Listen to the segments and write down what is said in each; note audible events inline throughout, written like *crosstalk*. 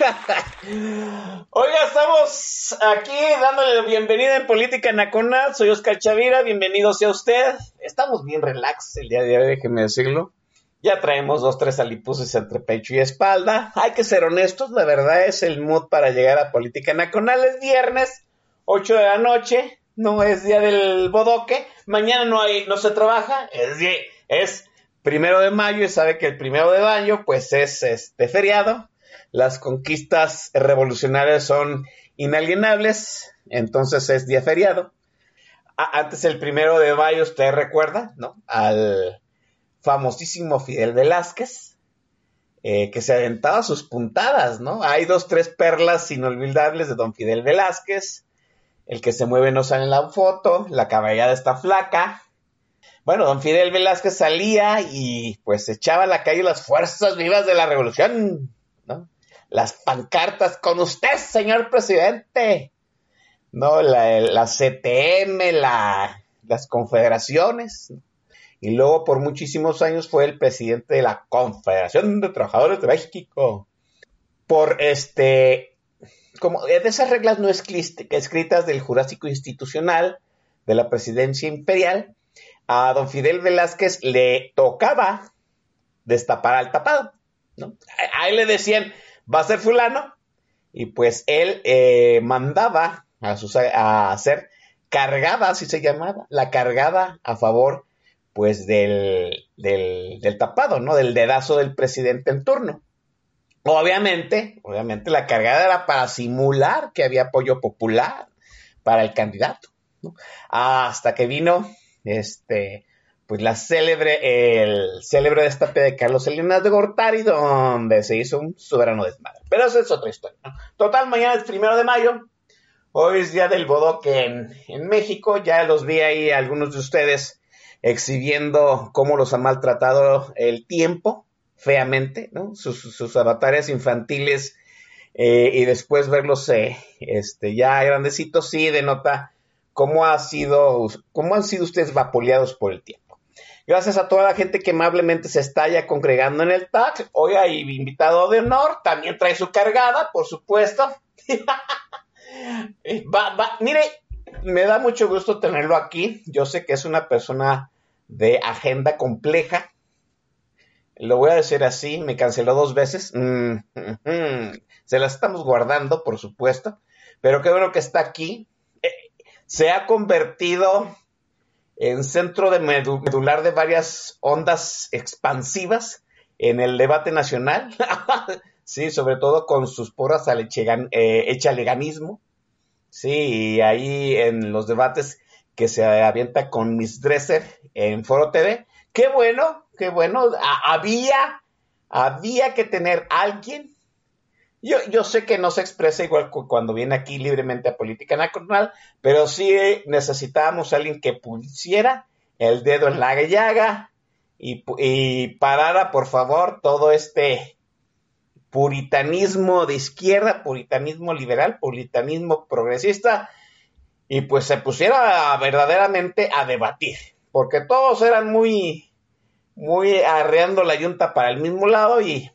*laughs* Oiga, estamos aquí dándole la bienvenida en Política Nacional. Soy Oscar Chavira, bienvenido sea usted. Estamos bien relax el día de hoy, déjeme decirlo. Ya traemos dos, tres alipuses entre pecho y espalda. Hay que ser honestos, la verdad es el mood para llegar a Política Nacional. Es viernes, 8 de la noche, no es día del bodoque. Mañana no hay, no se trabaja, es, die- es primero de mayo y sabe que el primero de mayo pues es este feriado. Las conquistas revolucionarias son inalienables, entonces es día feriado. Antes el primero de mayo, usted recuerda, ¿no? Al famosísimo Fidel Velázquez, eh, que se aventaba sus puntadas, ¿no? Hay dos, tres perlas inolvidables de don Fidel Velázquez. El que se mueve no sale en la foto, la caballada está flaca. Bueno, don Fidel Velázquez salía y pues echaba a la calle las fuerzas vivas de la revolución, ¿no? Las pancartas con usted, señor presidente. No, la, la CTM, la, las confederaciones. Y luego por muchísimos años fue el presidente de la Confederación de Trabajadores de México. Por este, como de esas reglas no escritas del Jurásico Institucional de la Presidencia Imperial, a don Fidel Velázquez le tocaba destapar al tapado. ¿no? A él le decían, va a ser fulano, y pues él eh, mandaba a, sus, a hacer cargada, así se llamaba, la cargada a favor pues del, del, del tapado, ¿no? Del dedazo del presidente en turno. Obviamente, obviamente la cargada era para simular que había apoyo popular para el candidato, ¿no? Hasta que vino este pues la célebre, el célebre destape de Carlos Salinas de Gortari, donde se hizo un soberano desmadre. Pero eso es otra historia. Total, mañana es primero de mayo. Hoy es día del bodoque en, en México. Ya los vi ahí algunos de ustedes exhibiendo cómo los ha maltratado el tiempo, feamente, ¿no? Sus, sus avatares infantiles eh, y después verlos eh, este, ya grandecitos, sí denota cómo ha sido, cómo han sido ustedes vapuleados por el tiempo. Gracias a toda la gente que amablemente se está ya congregando en el TAC. Hoy hay invitado de honor, también trae su cargada, por supuesto. *laughs* va, va, mire, me da mucho gusto tenerlo aquí. Yo sé que es una persona de agenda compleja. Lo voy a decir así, me canceló dos veces. Mm, mm, mm. Se la estamos guardando, por supuesto. Pero qué bueno que está aquí. Eh, se ha convertido en centro de medu- medular de varias ondas expansivas en el debate nacional. *laughs* sí, sobre todo con sus porras al eh, echaleganismo. Sí, y ahí en los debates que se avienta con Miss Dresser en Foro TV. Qué bueno, qué bueno. Había, había que tener alguien. Yo, sé que no se expresa igual cu- cuando viene aquí libremente a política nacional, pero sí necesitábamos a alguien que pusiera el dedo en la llaga y parara, por favor, todo este puritanismo de izquierda, puritanismo liberal, puritanismo progresista, y pues se pusiera verdaderamente a debatir, porque todos eran muy, muy arreando la yunta para el mismo lado y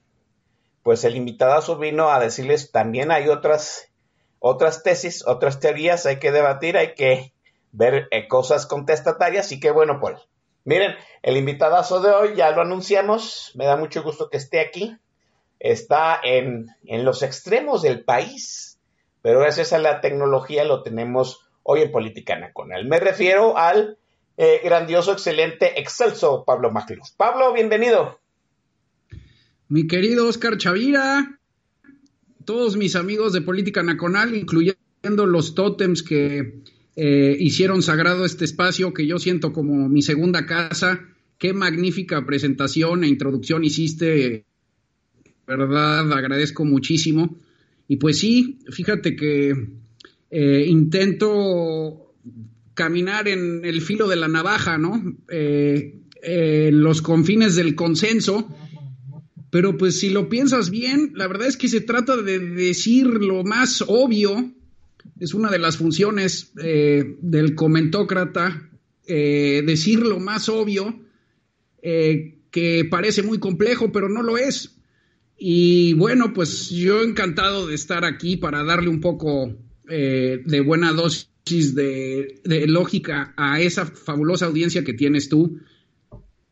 pues el invitadazo vino a decirles también hay otras, otras tesis, otras teorías, hay que debatir, hay que ver eh, cosas contestatarias y qué bueno él. Miren, el invitadazo de hoy ya lo anunciamos, me da mucho gusto que esté aquí. Está en, en los extremos del país, pero gracias a la tecnología lo tenemos hoy en Política Nacional. Me refiero al eh, grandioso, excelente, excelso Pablo Macluf. Pablo, bienvenido. Mi querido Oscar Chavira, todos mis amigos de Política Nacional, incluyendo los tótems que eh, hicieron sagrado este espacio que yo siento como mi segunda casa. Qué magnífica presentación e introducción hiciste, verdad, agradezco muchísimo. Y pues sí, fíjate que eh, intento caminar en el filo de la navaja, ¿no? Eh, en los confines del consenso. Pero pues si lo piensas bien, la verdad es que se trata de decir lo más obvio es una de las funciones eh, del comentócrata, eh, decir lo más obvio, eh, que parece muy complejo, pero no lo es. Y bueno, pues yo encantado de estar aquí para darle un poco de buena dosis de, lógica a esa fabulosa audiencia que tienes tú.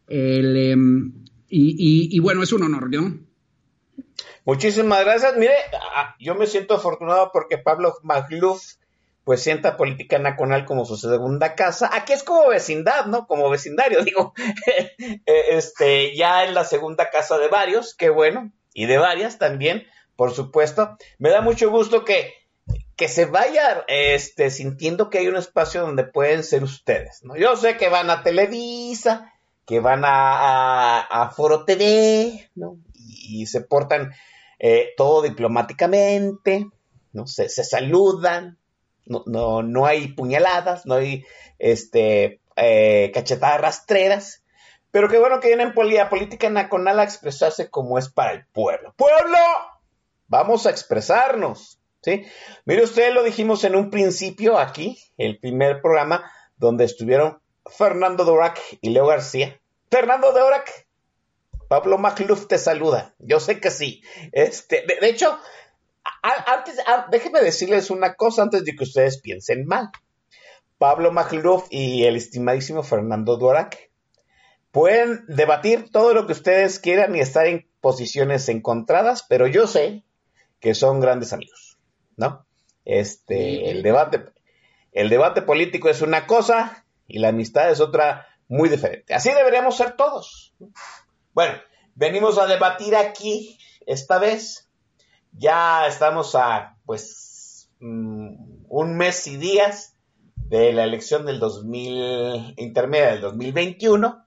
Em, y, y bueno, es un honor, ¿no? Muchísimas gracias. Mire, ah, yo me siento afortunado porque Pablo Magluf pues sienta Política Nacional como su segunda casa. Aquí es como vecindad, ¿no? Como vecindario, *laughs* digo. Eh, este, ya es la segunda casa de varios, qué bueno, y de varias también, por supuesto. Me da mucho gusto que, que se vaya este, sintiendo que hay un espacio donde pueden ser ustedes, ¿no? Yo sé que van a Televisa, que van a, a, Foro TV, ¿no? y se portan eh, todo diplomáticamente, ¿no? Se, saludan, no, no, no, hay puñaladas, no hay este, eh, cachetadas rastreras, pero qué bueno que vienen a política nacional a expresarse como es para el pueblo. ¡Pueblo! Vamos a expresarnos, ¿sí? Mire, ustedes lo dijimos en un principio aquí, el primer programa, donde estuvieron Fernando Dorac y Leo García. Fernando Dorac Pablo Macluf te saluda. Yo sé que sí. Este, de, hecho, antes, déjenme decirles una cosa antes de que ustedes piensen mal. Pablo Macluf y el estimadísimo Fernando Duarac pueden debatir todo lo que ustedes quieran y estar en posiciones encontradas, pero yo sé que son grandes amigos, ¿no? Este, el debate, el debate político es una cosa y la amistad es otra muy diferente. Así deberíamos ser todos. Bueno, venimos a debatir aquí esta vez. Ya estamos a, pues, mm, un mes y días de la elección del 2000, intermedia del 2021.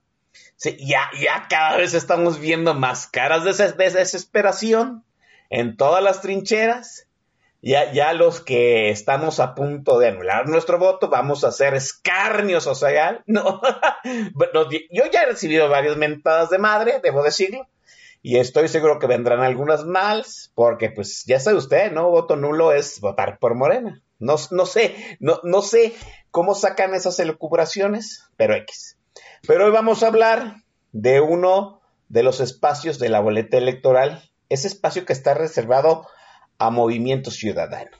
Sí, ya, ya cada vez estamos viendo más caras de desesperación en todas las trincheras ya, ya los que estamos a punto de anular nuestro voto, vamos a hacer escarnios *laughs* o sea, No, yo ya he recibido varias mentadas de madre, debo decirlo, y estoy seguro que vendrán algunas más, porque pues ya sabe usted, ¿no? Voto nulo es votar por Morena. No, no sé, no, no sé cómo sacan esas elucubraciones, pero X. Pero hoy vamos a hablar de uno de los espacios de la boleta electoral, ese espacio que está reservado a Movimiento Ciudadano.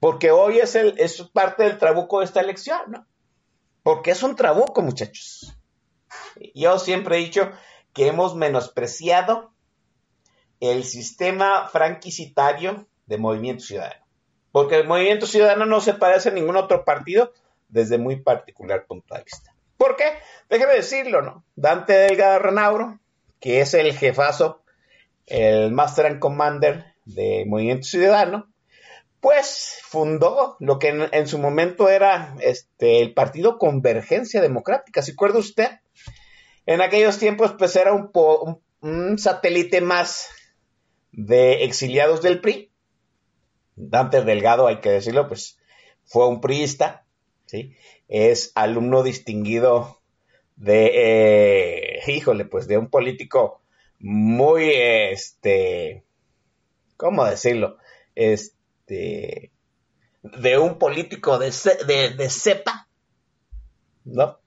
Porque hoy es, es parte del trabuco de esta elección, ¿no? Porque es un trabuco, muchachos. Yo siempre he dicho que hemos menospreciado el sistema franquicitario de Movimiento Ciudadano. Porque el Movimiento Ciudadano no se parece a ningún otro partido desde muy particular punto de vista. ¿Por qué? Déjeme decirlo, ¿no? Dante Delgado Renauro, que es el jefazo, el Master and Commander de Movimiento Ciudadano, pues fundó lo que en, su momento era este, el Partido Convergencia Democrática. ¿Se acuerda usted? En aquellos tiempos, pues era un, un, satélite más de exiliados del PRI. Dante Delgado, hay que decirlo, pues fue un priista, ¿sí? Es alumno distinguido de, eh, híjole, pues de un político muy, este, ¿cómo decirlo? Este, de un político de, de, cepa, ¿no?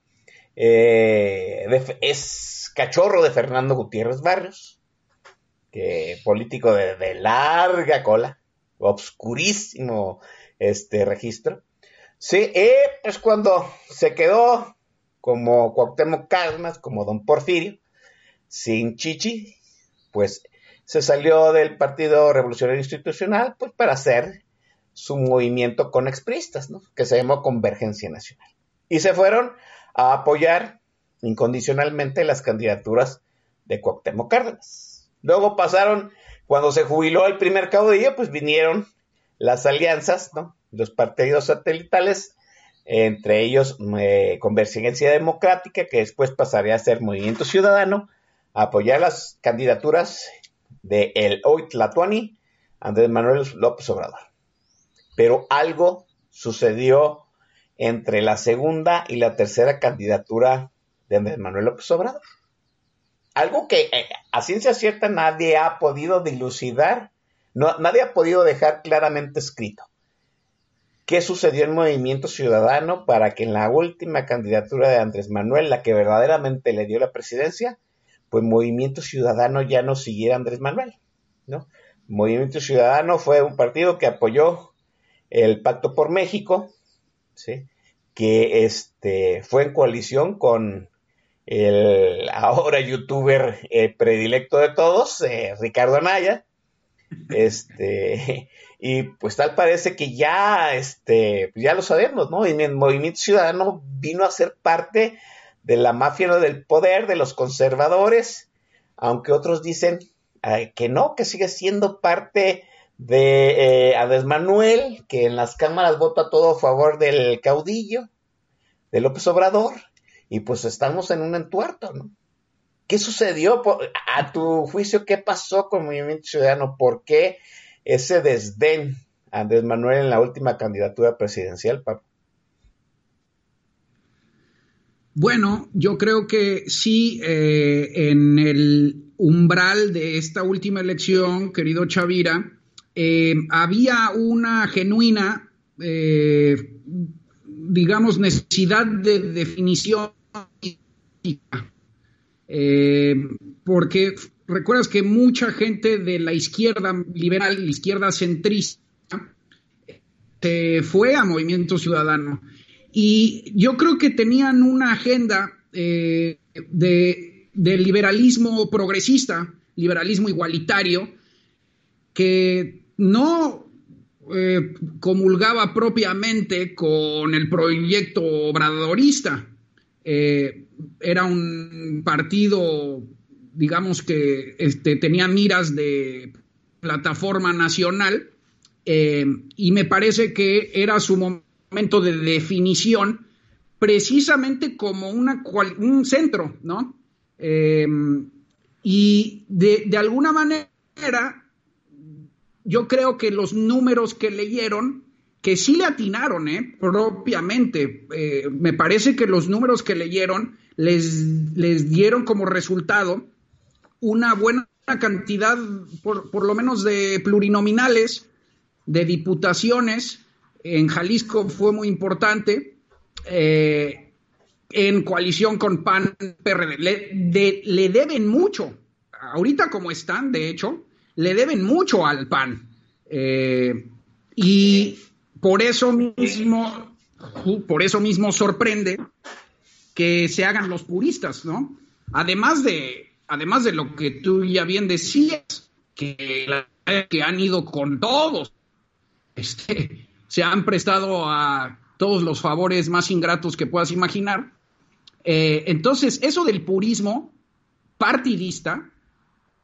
Eh, es cachorro de Fernando Gutiérrez Barrios, que político de, larga cola, obscurísimo este registro. Sí, es pues cuando se quedó como Cuauhtémoc Cárdenas, como Don Porfirio, sin Chichi, pues se salió del Partido Revolucionario Institucional pues para hacer su movimiento con expristas, ¿no? que se llamó Convergencia Nacional. Y se fueron a apoyar incondicionalmente las candidaturas de Cuauhtémoc Cárdenas. Luego pasaron, cuando se jubiló el primer caudillo, pues vinieron las alianzas, ¿no? los partidos satelitales, entre ellos eh, Convergencia Democrática, que después pasaría a ser Movimiento Ciudadano, a apoyar las candidaturas de el hoy Tlatuani, Andrés Manuel López Obrador. Pero algo sucedió entre la segunda y la tercera candidatura de Andrés Manuel López Obrador. Algo que eh, a ciencia cierta nadie ha podido dilucidar, no, nadie ha podido dejar claramente escrito. ¿Qué sucedió en Movimiento Ciudadano para que en la última candidatura de Andrés Manuel, la que verdaderamente le dio la presidencia, pues Movimiento Ciudadano ya no siguiera Andrés Manuel, ¿no? Movimiento Ciudadano fue un partido que apoyó el Pacto por México, que este, fue en coalición con el ahora youtuber eh, predilecto de todos, eh, Ricardo Anaya, este, *laughs* y pues tal parece que ya, este, pues ya lo sabemos, ¿no? Y el Movimiento Ciudadano vino a ser parte de la mafia del poder, de los conservadores, aunque otros dicen que no, que sigue siendo parte de eh, Manuel, que en las cámaras vota todo a favor del caudillo, de López Obrador, y pues estamos en un entuerto, ¿no? ¿Qué sucedió? A tu juicio, ¿qué pasó con Movimiento Ciudadano? ¿Por qué ese desdén a Andrés Manuel en la última candidatura presidencial, Pablo? Bueno, yo creo que sí, eh, en el umbral de esta última elección, querido Chavira, eh, había una genuina, eh, digamos, necesidad de definición porque recuerdas que mucha gente de la izquierda liberal, la izquierda centrista, se fue a Movimiento Ciudadano y yo creo que tenían una agenda eh, de, liberalismo progresista, liberalismo igualitario, que no eh, comulgaba propiamente con el proyecto obradorista. Eh, era un partido, digamos que este, tenía miras de plataforma nacional y me parece que era su momento momento de definición precisamente como una, un centro, ¿no? Em, y de, alguna manera, yo creo que los números que leyeron, que sí le atinaron, ¿eh? propiamente, eh, me parece que los números que leyeron les, les dieron como resultado una buena cantidad, por, por lo menos de plurinominales, de diputaciones, en Jalisco fue muy importante. Eh, en coalición con PAN, PRD, le, deben mucho. Ahorita como están, de hecho, le deben mucho al PAN. Eh, y por eso mismo, por eso mismo sorprende que se hagan los puristas, ¿no? Además de, además de lo que tú ya bien decías, que, que han ido con todos, este, se han prestado a todos los favores más ingratos que puedas imaginar. Eh, entonces, eso del purismo partidista,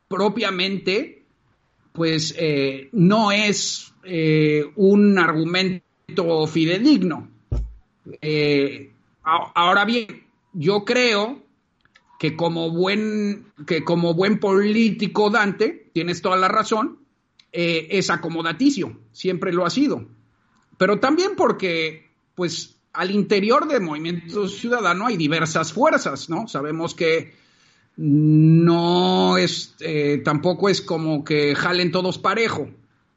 propiamente, pues eh, no es eh, un argumento fidedigno. ahora bien, yo creo que como buen, que como buen político Dante, tienes toda la razón, es acomodaticio, siempre lo ha sido pero también porque, pues, al interior del movimiento ciudadano hay diversas fuerzas, ¿no? Sabemos que no es, eh, tampoco es como que jalen todos parejo.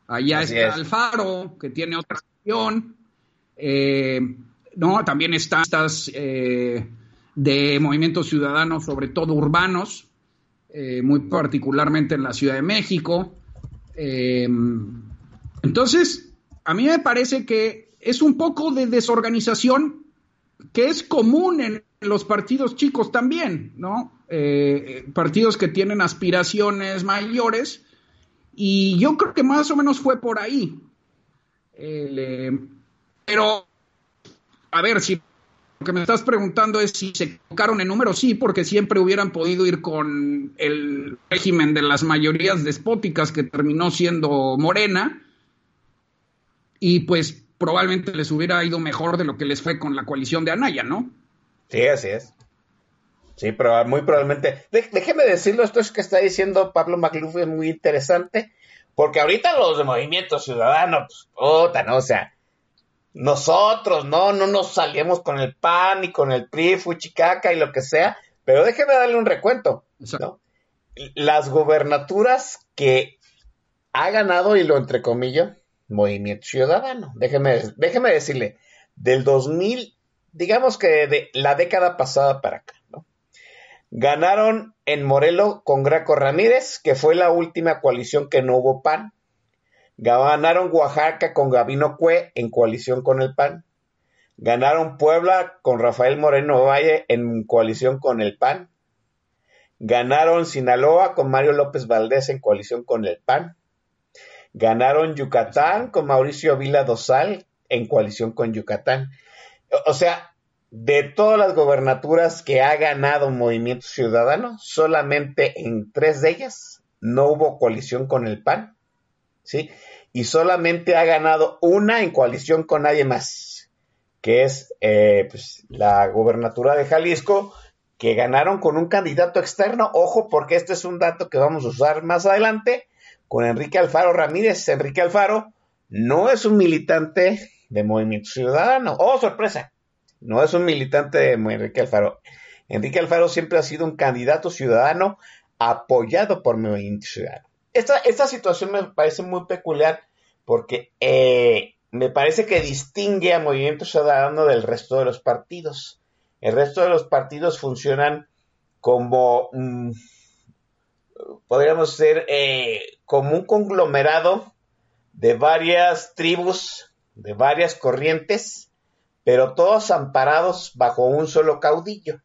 Allá está Alfaro, que tiene otra acción, eh, ¿no? También están estas eh, de movimiento ciudadano, sobre todo urbanos, muy particularmente en la Ciudad de México. entonces, a mí me parece que es un poco de desorganización que es común en los partidos chicos también, ¿no? Eh, partidos que tienen aspiraciones mayores, y yo creo que más o menos fue por ahí. Eh, pero, a ver, si lo que me estás preguntando es si se equivocaron en números, sí, porque siempre hubieran podido ir con el régimen de las mayorías despóticas que terminó siendo Morena, y pues probablemente les hubiera ido mejor de lo que les fue con la coalición de Anaya, ¿no? Sí, así es. Sí, pero muy probablemente. déjeme decirlo, esto es que está diciendo Pablo Macluf es muy interesante, porque ahorita los de Movimiento Ciudadano, pues, puta, ¿no? O sea, nosotros, no, no nos salimos con el PAN y con el PRI, Fuchicaca y lo que sea, pero déjeme darle un recuento, ¿no? Las gobernaturas que ha ganado, y lo entrecomillo, Movimiento Ciudadano, déjeme, déjeme decirle, del 2000, digamos que de la década pasada para acá, ¿no? Ganaron en Morelo con Graco Ramírez, que fue la última coalición que no hubo PAN. Ganaron Oaxaca con Gabino Cue en coalición con el PAN. Ganaron Puebla con Rafael Moreno Valle en coalición con el PAN. Ganaron Sinaloa con Mario López Valdés en coalición con el PAN. Ganaron Yucatán con Mauricio Vila Dosal en coalición con Yucatán. O sea, de todas las gobernaturas que ha ganado Movimiento Ciudadano, solamente en tres de ellas no hubo coalición con el PAN, ¿sí? Y solamente ha ganado una en coalición con nadie más, que es eh, pues, la gobernatura de Jalisco, que ganaron con un candidato externo. Ojo, porque este es un dato que vamos a usar más adelante, con Enrique Alfaro Ramírez. Enrique Alfaro no es un militante de Movimiento Ciudadano. ¡Oh, sorpresa! no es un militante de Enrique Alfaro. Enrique Alfaro siempre ha sido un candidato ciudadano apoyado por Movimiento Ciudadano. Esta, situación me parece muy peculiar porque eh, me parece que distingue a Movimiento Ciudadano del resto de los partidos. El resto de los partidos funcionan como, podríamos ser, eh, como un conglomerado de varias tribus, de varias corrientes, pero todos amparados bajo un solo caudillo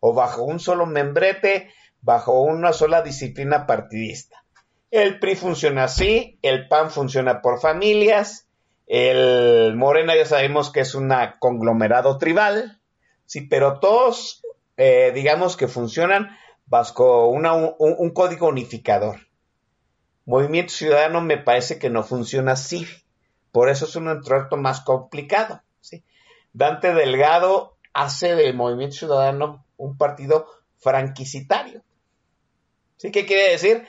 o bajo un solo membrete, bajo una sola disciplina partidista. El PRI funciona así, el PAN funciona por familias, el Morena ya sabemos que es un conglomerado tribal, sí, pero todos, eh, digamos que funcionan bajo un, código unificador. Movimiento Ciudadano me parece que no funciona así, por eso es un entroto más complicado. Dante Delgado hace del Movimiento Ciudadano un partido franquicitario. ¿Sí? ¿Qué quiere decir?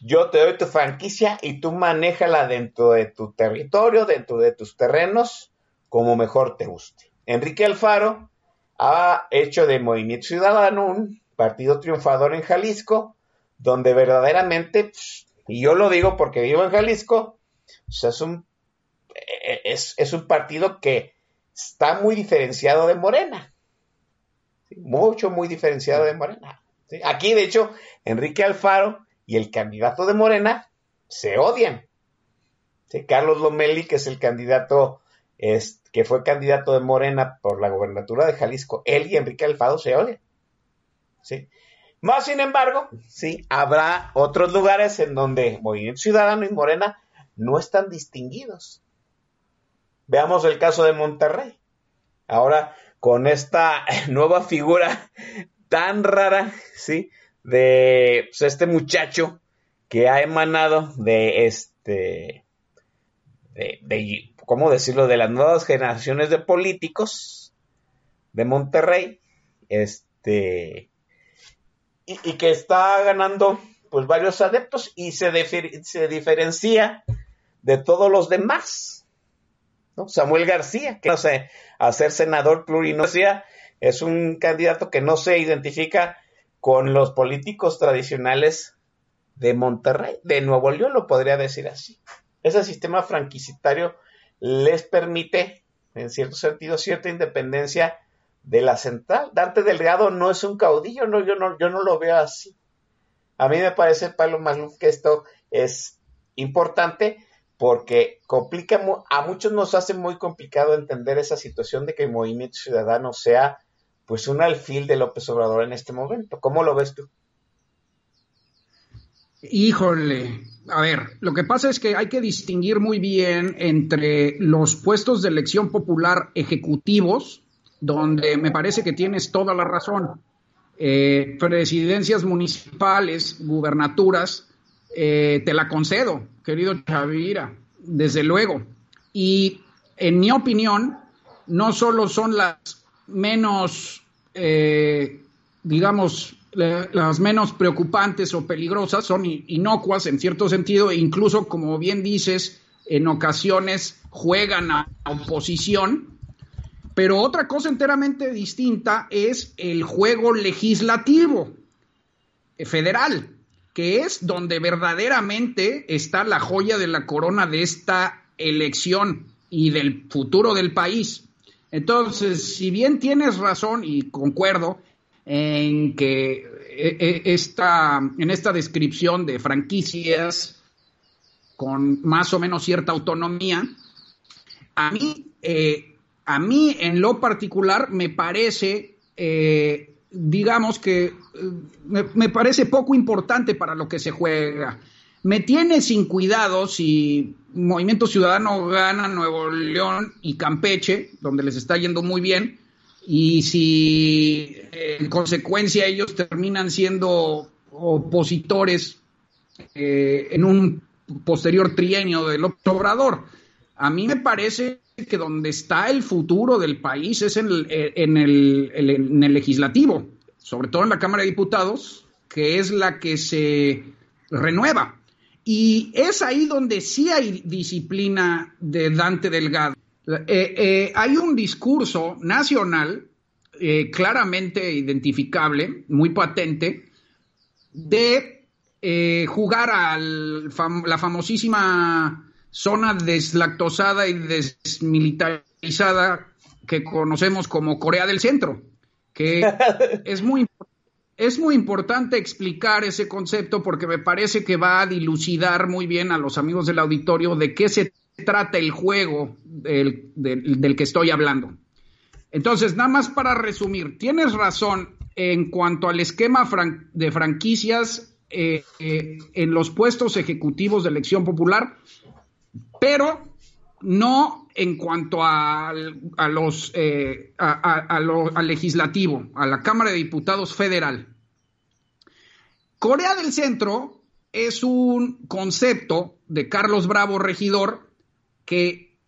Yo te doy tu franquicia y tú manéjala dentro de tu territorio, dentro de tus terrenos, como mejor te guste. Enrique Alfaro ha hecho de Movimiento Ciudadano un partido triunfador en Jalisco, donde verdaderamente, y yo lo digo porque vivo en Jalisco, pues, es, un, e, e, es un partido que está muy diferenciado de Morena. Mucho, muy diferenciado de Morena. Aquí, de hecho, Enrique Alfaro y el candidato de Morena se odian. Carlos Lomelli, que es el candidato, es, que fue candidato de Morena por la gobernatura de Jalisco, él y Enrique Alfaro se odian. Más sin embargo, sí, habrá otros lugares en donde Movimiento Ciudadano y Morena no están distinguidos. Veamos el caso de Monterrey. Ahora, con esta *laughs* nueva figura tan rara, ¿sí? De pues, este muchacho que ha emanado de este, de, ¿cómo decirlo? De las nuevas generaciones de políticos de Monterrey, este, y, que está ganando pues varios adeptos y se, se diferencia de todos los demás. Samuel García, que no sé, a ser senador plurinosia, es un candidato que no se identifica con los políticos tradicionales de Monterrey, de Nuevo León, lo podría decir así. Ese sistema franquicitario les permite, en cierto sentido, cierta independencia de la central. Dante Delgado no es un caudillo, no, yo no, yo no lo veo así. A mí me parece, Pablo Magluf, que esto es importante porque complica, a muchos nos hace muy complicado entender esa situación de que el movimiento ciudadano sea pues un alfil de López Obrador en este momento. ¿Cómo lo ves tú? Híjole, a ver, lo que pasa es que hay que distinguir muy bien entre los puestos de elección popular ejecutivos, donde me parece que tienes toda la razón, eh, presidencias municipales, gubernaturas, eh, te la concedo, querido Chavira, desde luego. Y en mi opinión, no solo son las menos, eh, digamos, las menos preocupantes o peligrosas, son inocuas en cierto sentido, e incluso, como bien dices, en ocasiones juegan a oposición. Pero otra cosa enteramente distinta es el juego legislativo federal que es donde verdaderamente está la joya de la corona de esta elección y del futuro del país. Entonces, si bien tienes razón y concuerdo en que eh, eh, esta, en esta descripción de franquicias con más o menos cierta autonomía, a mí, eh, a mí en lo particular me parece digamos que eh, me, parece poco importante para lo que se juega. Me tiene sin cuidado si Movimiento Ciudadano gana Nuevo León y Campeche, donde les está yendo muy bien, y si en consecuencia ellos terminan siendo opositores eh, en un posterior trienio del Obrador. A mí me parece que donde está el futuro del país es en el, legislativo, sobre todo en la Cámara de Diputados, que es la que se renueva. Y es ahí donde sí hay disciplina de Dante Delgado. Eh, eh, hay un discurso nacional eh, claramente identificable, muy patente, de jugar a la famosísima zona deslactosada y desmilitarizada que conocemos como Corea del Centro, que *laughs* es muy, es muy importante explicar ese concepto porque me parece que va a dilucidar muy bien a los amigos del auditorio de qué se trata el juego del, que estoy hablando. Entonces, nada más para resumir, tienes razón en cuanto al esquema de franquicias eh, eh, en los puestos ejecutivos de elección popular pero no en cuanto a, eh, al legislativo, a la Cámara de Diputados federal. Corea del Centro es un concepto de Carlos Bravo, regidor, que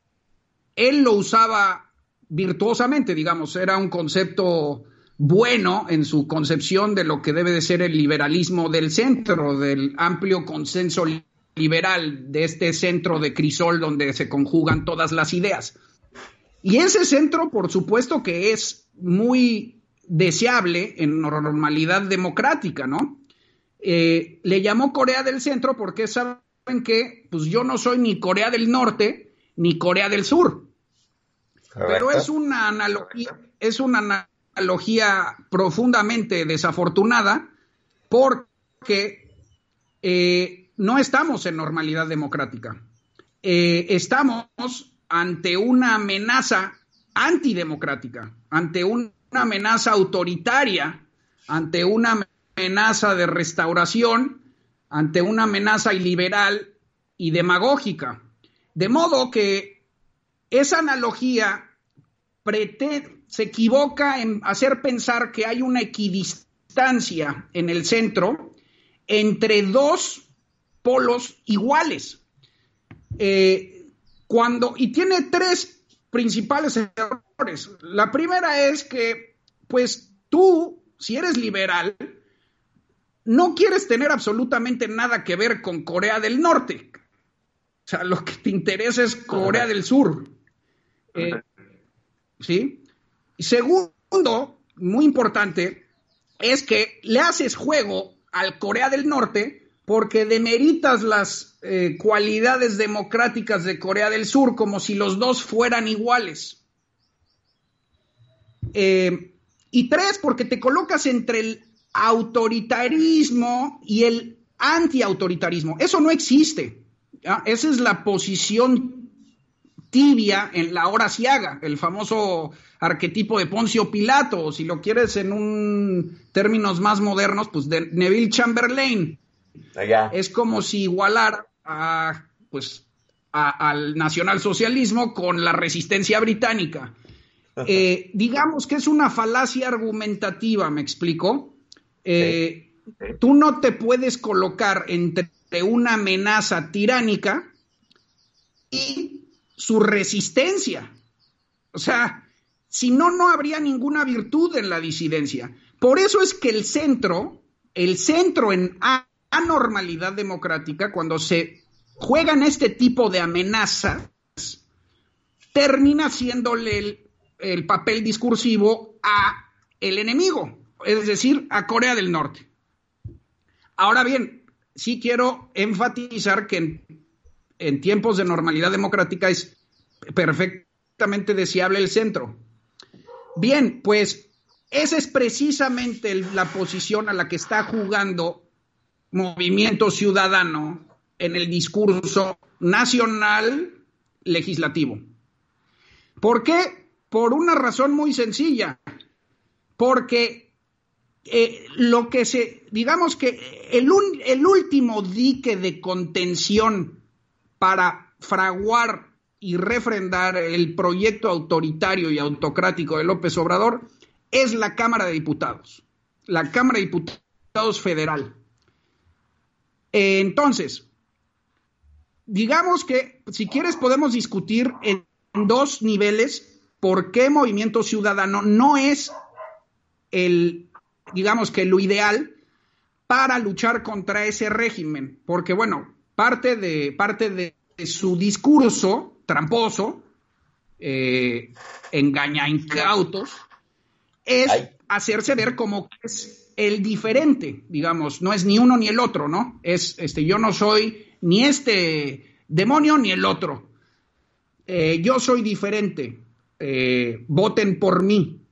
él lo usaba virtuosamente, digamos, era un concepto bueno en su concepción de lo que debe de ser el liberalismo del centro, del amplio consenso liberal de este centro de crisol donde se conjugan todas las ideas. Y ese centro, por supuesto que es muy deseable en normalidad democrática, ¿no? Eh, le llamó Corea del Centro porque saben que pues yo no soy ni Corea del Norte ni Corea del Sur. Pero es una analogía, es una analogía profundamente desafortunada porque eh, no estamos en normalidad democrática. Eh, estamos ante una amenaza antidemocrática, ante una amenaza autoritaria, ante una amenaza de restauración, ante una amenaza iliberal y demagógica. De modo que esa analogía se equivoca en hacer pensar que hay una equidistancia en el centro entre dos polos iguales. Eh, cuando, y tiene tres principales errores. La primera es que, pues tú, si eres liberal, no quieres tener absolutamente nada que ver con Corea del Norte. O sea, lo que te interesa es Corea del Sur. Eh, ¿Sí? Y segundo, muy importante, es que le haces juego al Corea del Norte porque demeritas las eh, cualidades democráticas de Corea del Sur como si los dos fueran iguales. Eh, y tres, porque te colocas entre el autoritarismo y el antiautoritarismo. Eso no existe. Esa es la posición tibia en la hora ciaga, el famoso arquetipo de Poncio Pilato, o si lo quieres en términos más modernos, pues de Neville Chamberlain. Es como si igualar a, pues, al nacionalsocialismo con la resistencia británica. Eh, digamos que es una falacia argumentativa, ¿me explico? Eh, tú no te puedes colocar entre una amenaza tiránica y su resistencia. O sea, si no, no habría ninguna virtud en la disidencia. Por eso es que el centro, el centro en anormalidad democrática, cuando se juegan este tipo de amenazas, termina siéndole el, el papel discursivo a el enemigo, es decir, a Corea del Norte. Ahora bien, sí quiero enfatizar que en, tiempos de normalidad democrática es perfectamente deseable el centro. Bien, pues esa es precisamente la posición a la que está jugando Movimiento Ciudadano en el discurso nacional legislativo. ¿Por qué? Por una razón muy sencilla. Porque eh, lo que se, digamos que el, el último dique de contención para fraguar y refrendar el proyecto autoritario y autocrático de López Obrador es la Cámara de Diputados, la Cámara de Diputados Federal. Entonces, digamos que si quieres podemos discutir en dos niveles por qué Movimiento Ciudadano no es el digamos que lo ideal para luchar contra ese régimen, porque bueno, parte de, parte de su discurso tramposo, eh, engaña incautos, es hacerse ver como que es el diferente, digamos, no es ni uno ni el otro, ¿no? Es, este, yo no soy ni este demonio ni el otro. Eh, yo soy diferente, eh, voten por mí.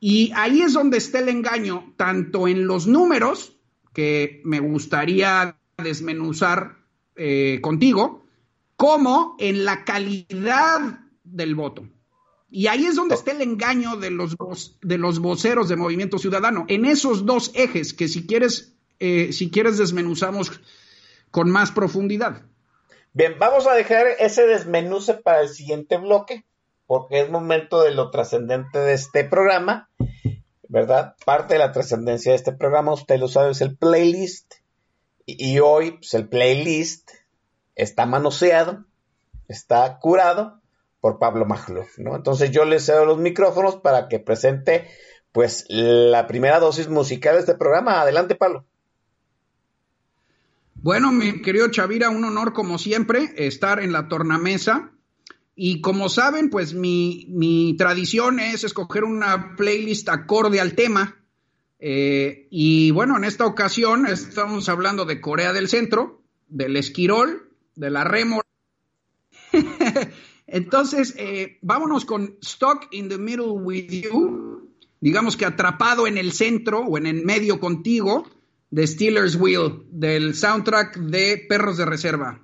Y ahí es donde está el engaño, tanto en los números, que me gustaría desmenuzar eh, contigo, como en la calidad del voto. Y ahí es donde está el engaño de los, de los voceros de Movimiento Ciudadano, en esos dos ejes que si quieres, eh, si quieres desmenuzamos con más profundidad. Bien, vamos a dejar ese desmenuce para el siguiente bloque porque es momento de lo trascendente de este programa, ¿verdad? Parte de la trascendencia de este programa, usted lo sabe, es el playlist. Y, hoy, pues el playlist está manoseado, está curado por Pablo Magluf, ¿no? Entonces yo le cedo los micrófonos para que presente, pues, la primera dosis musical de este programa. Adelante, Pablo. Bueno, mi querido Chavira, un honor como siempre estar en la tornamesa y como saben, pues mi, tradición es escoger una playlist acorde al tema. Eh, y bueno, en esta ocasión estamos hablando de Corea del Centro, del esquirol, de la rémora. *laughs* Entonces, eh, vámonos con Stuck in the Middle with You, digamos que atrapado en el centro o en el medio contigo, de Steelers Wheel, del soundtrack de Perros de Reserva.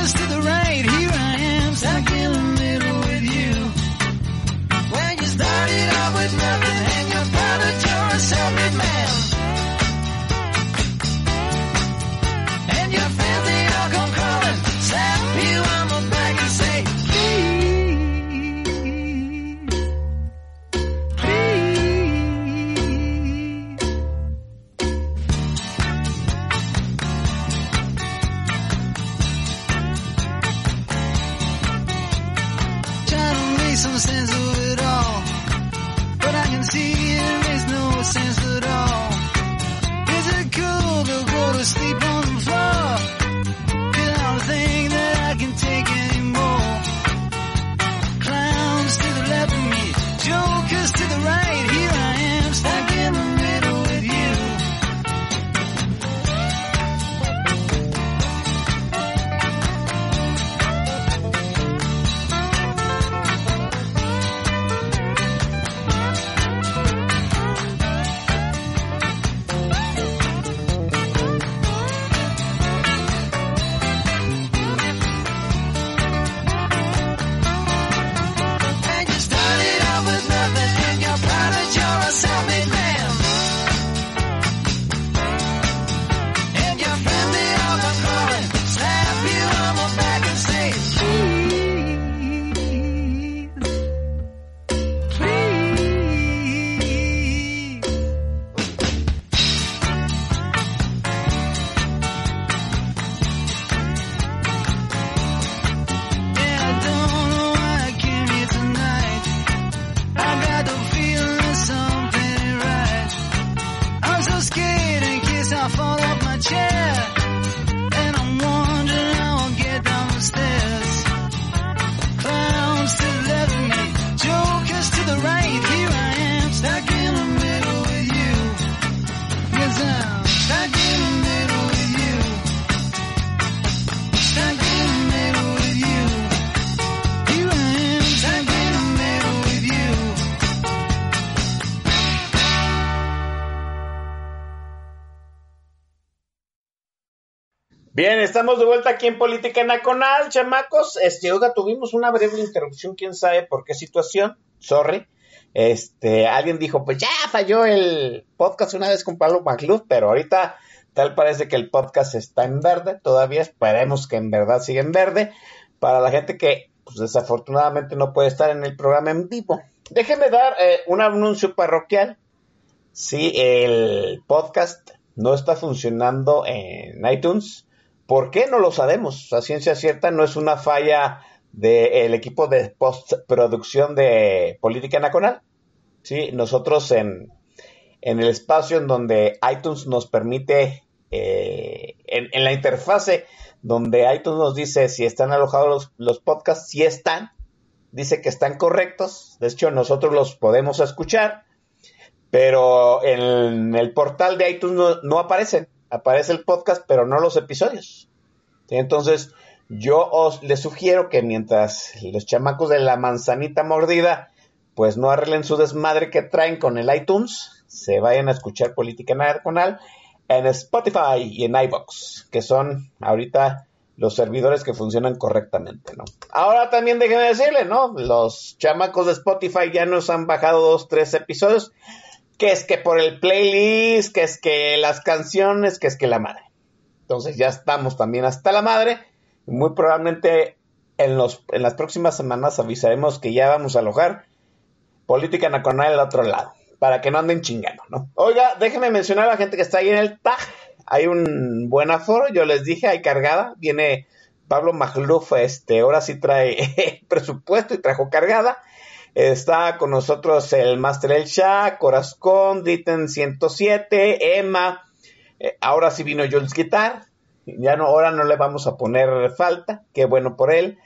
jokers to the right. Here I am, stuck in the middle with you. When you started out with nothing and you found that you're a self-made man. Estamos de vuelta aquí en Política Nacional, chamacos. Este, oiga, tuvimos una breve interrupción, quién sabe por qué situación. Sorry. Este, alguien dijo, pues ya falló el podcast una vez con Pablo Macluz, pero ahorita tal parece que el podcast está en verde. Todavía esperemos que en verdad siga en verde. Para la gente que pues, desafortunadamente no puede estar en el programa en vivo. Déjeme dar eh, un anuncio parroquial. Sí, el podcast no está funcionando en iTunes. ¿Por qué? No lo sabemos. A ciencia cierta no es una falla del equipo de postproducción de Política Nacional. Sí, nosotros en, en el espacio en donde iTunes nos permite, eh, en, la interfase donde iTunes nos dice si están alojados los, los podcasts, si están, dice que están correctos. De hecho, nosotros los podemos escuchar, pero en el portal de iTunes no aparecen. Aparece el podcast, pero no los episodios. Entonces, yo os les sugiero que mientras los chamacos de la manzanita mordida, pues no arreglen su desmadre que traen con el iTunes, se vayan a escuchar Política Nacional en Spotify y en iBox, que son ahorita los servidores que funcionan correctamente, ¿no? Ahora también déjenme decirle, ¿no? Los chamacos de Spotify ya nos han bajado dos, tres episodios, que es que por el playlist, que es que las canciones, que es que la madre. Entonces ya estamos también hasta la madre. Muy probablemente en, los, en las próximas semanas avisaremos que ya vamos a alojar Política Nacional al otro lado, para que no anden chingando, ¿no? Oiga, déjenme mencionar a la gente que está ahí en el TAG. Hay un buen aforo, yo les dije, hay cargada. Viene Pablo Magluf, este, ahora sí trae *laughs* presupuesto y trajo cargada. Está con nosotros el Master El Shah, Corazón, Ditten 107, Emma. Eh, ahora sí vino Jules Guitar. Ya no, ahora no le vamos a poner falta. Qué bueno por él.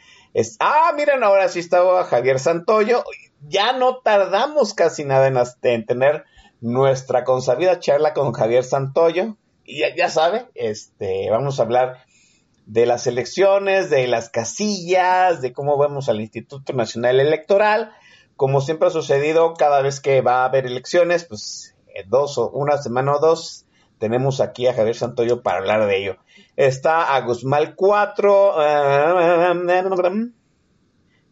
Ah, miren, ahora sí estaba Javier Santoyo. Ya no tardamos casi nada en, en tener nuestra consabida charla con Javier Santoyo. Y ya, ya sabe, este, vamos a hablar de las elecciones, de las casillas, de cómo vemos al Instituto Nacional Electoral. Como siempre ha sucedido, cada vez que va a haber elecciones, pues eh, dos o una semana o dos, tenemos aquí a Javier Santoyo para hablar de ello. Está a Guzmán 4,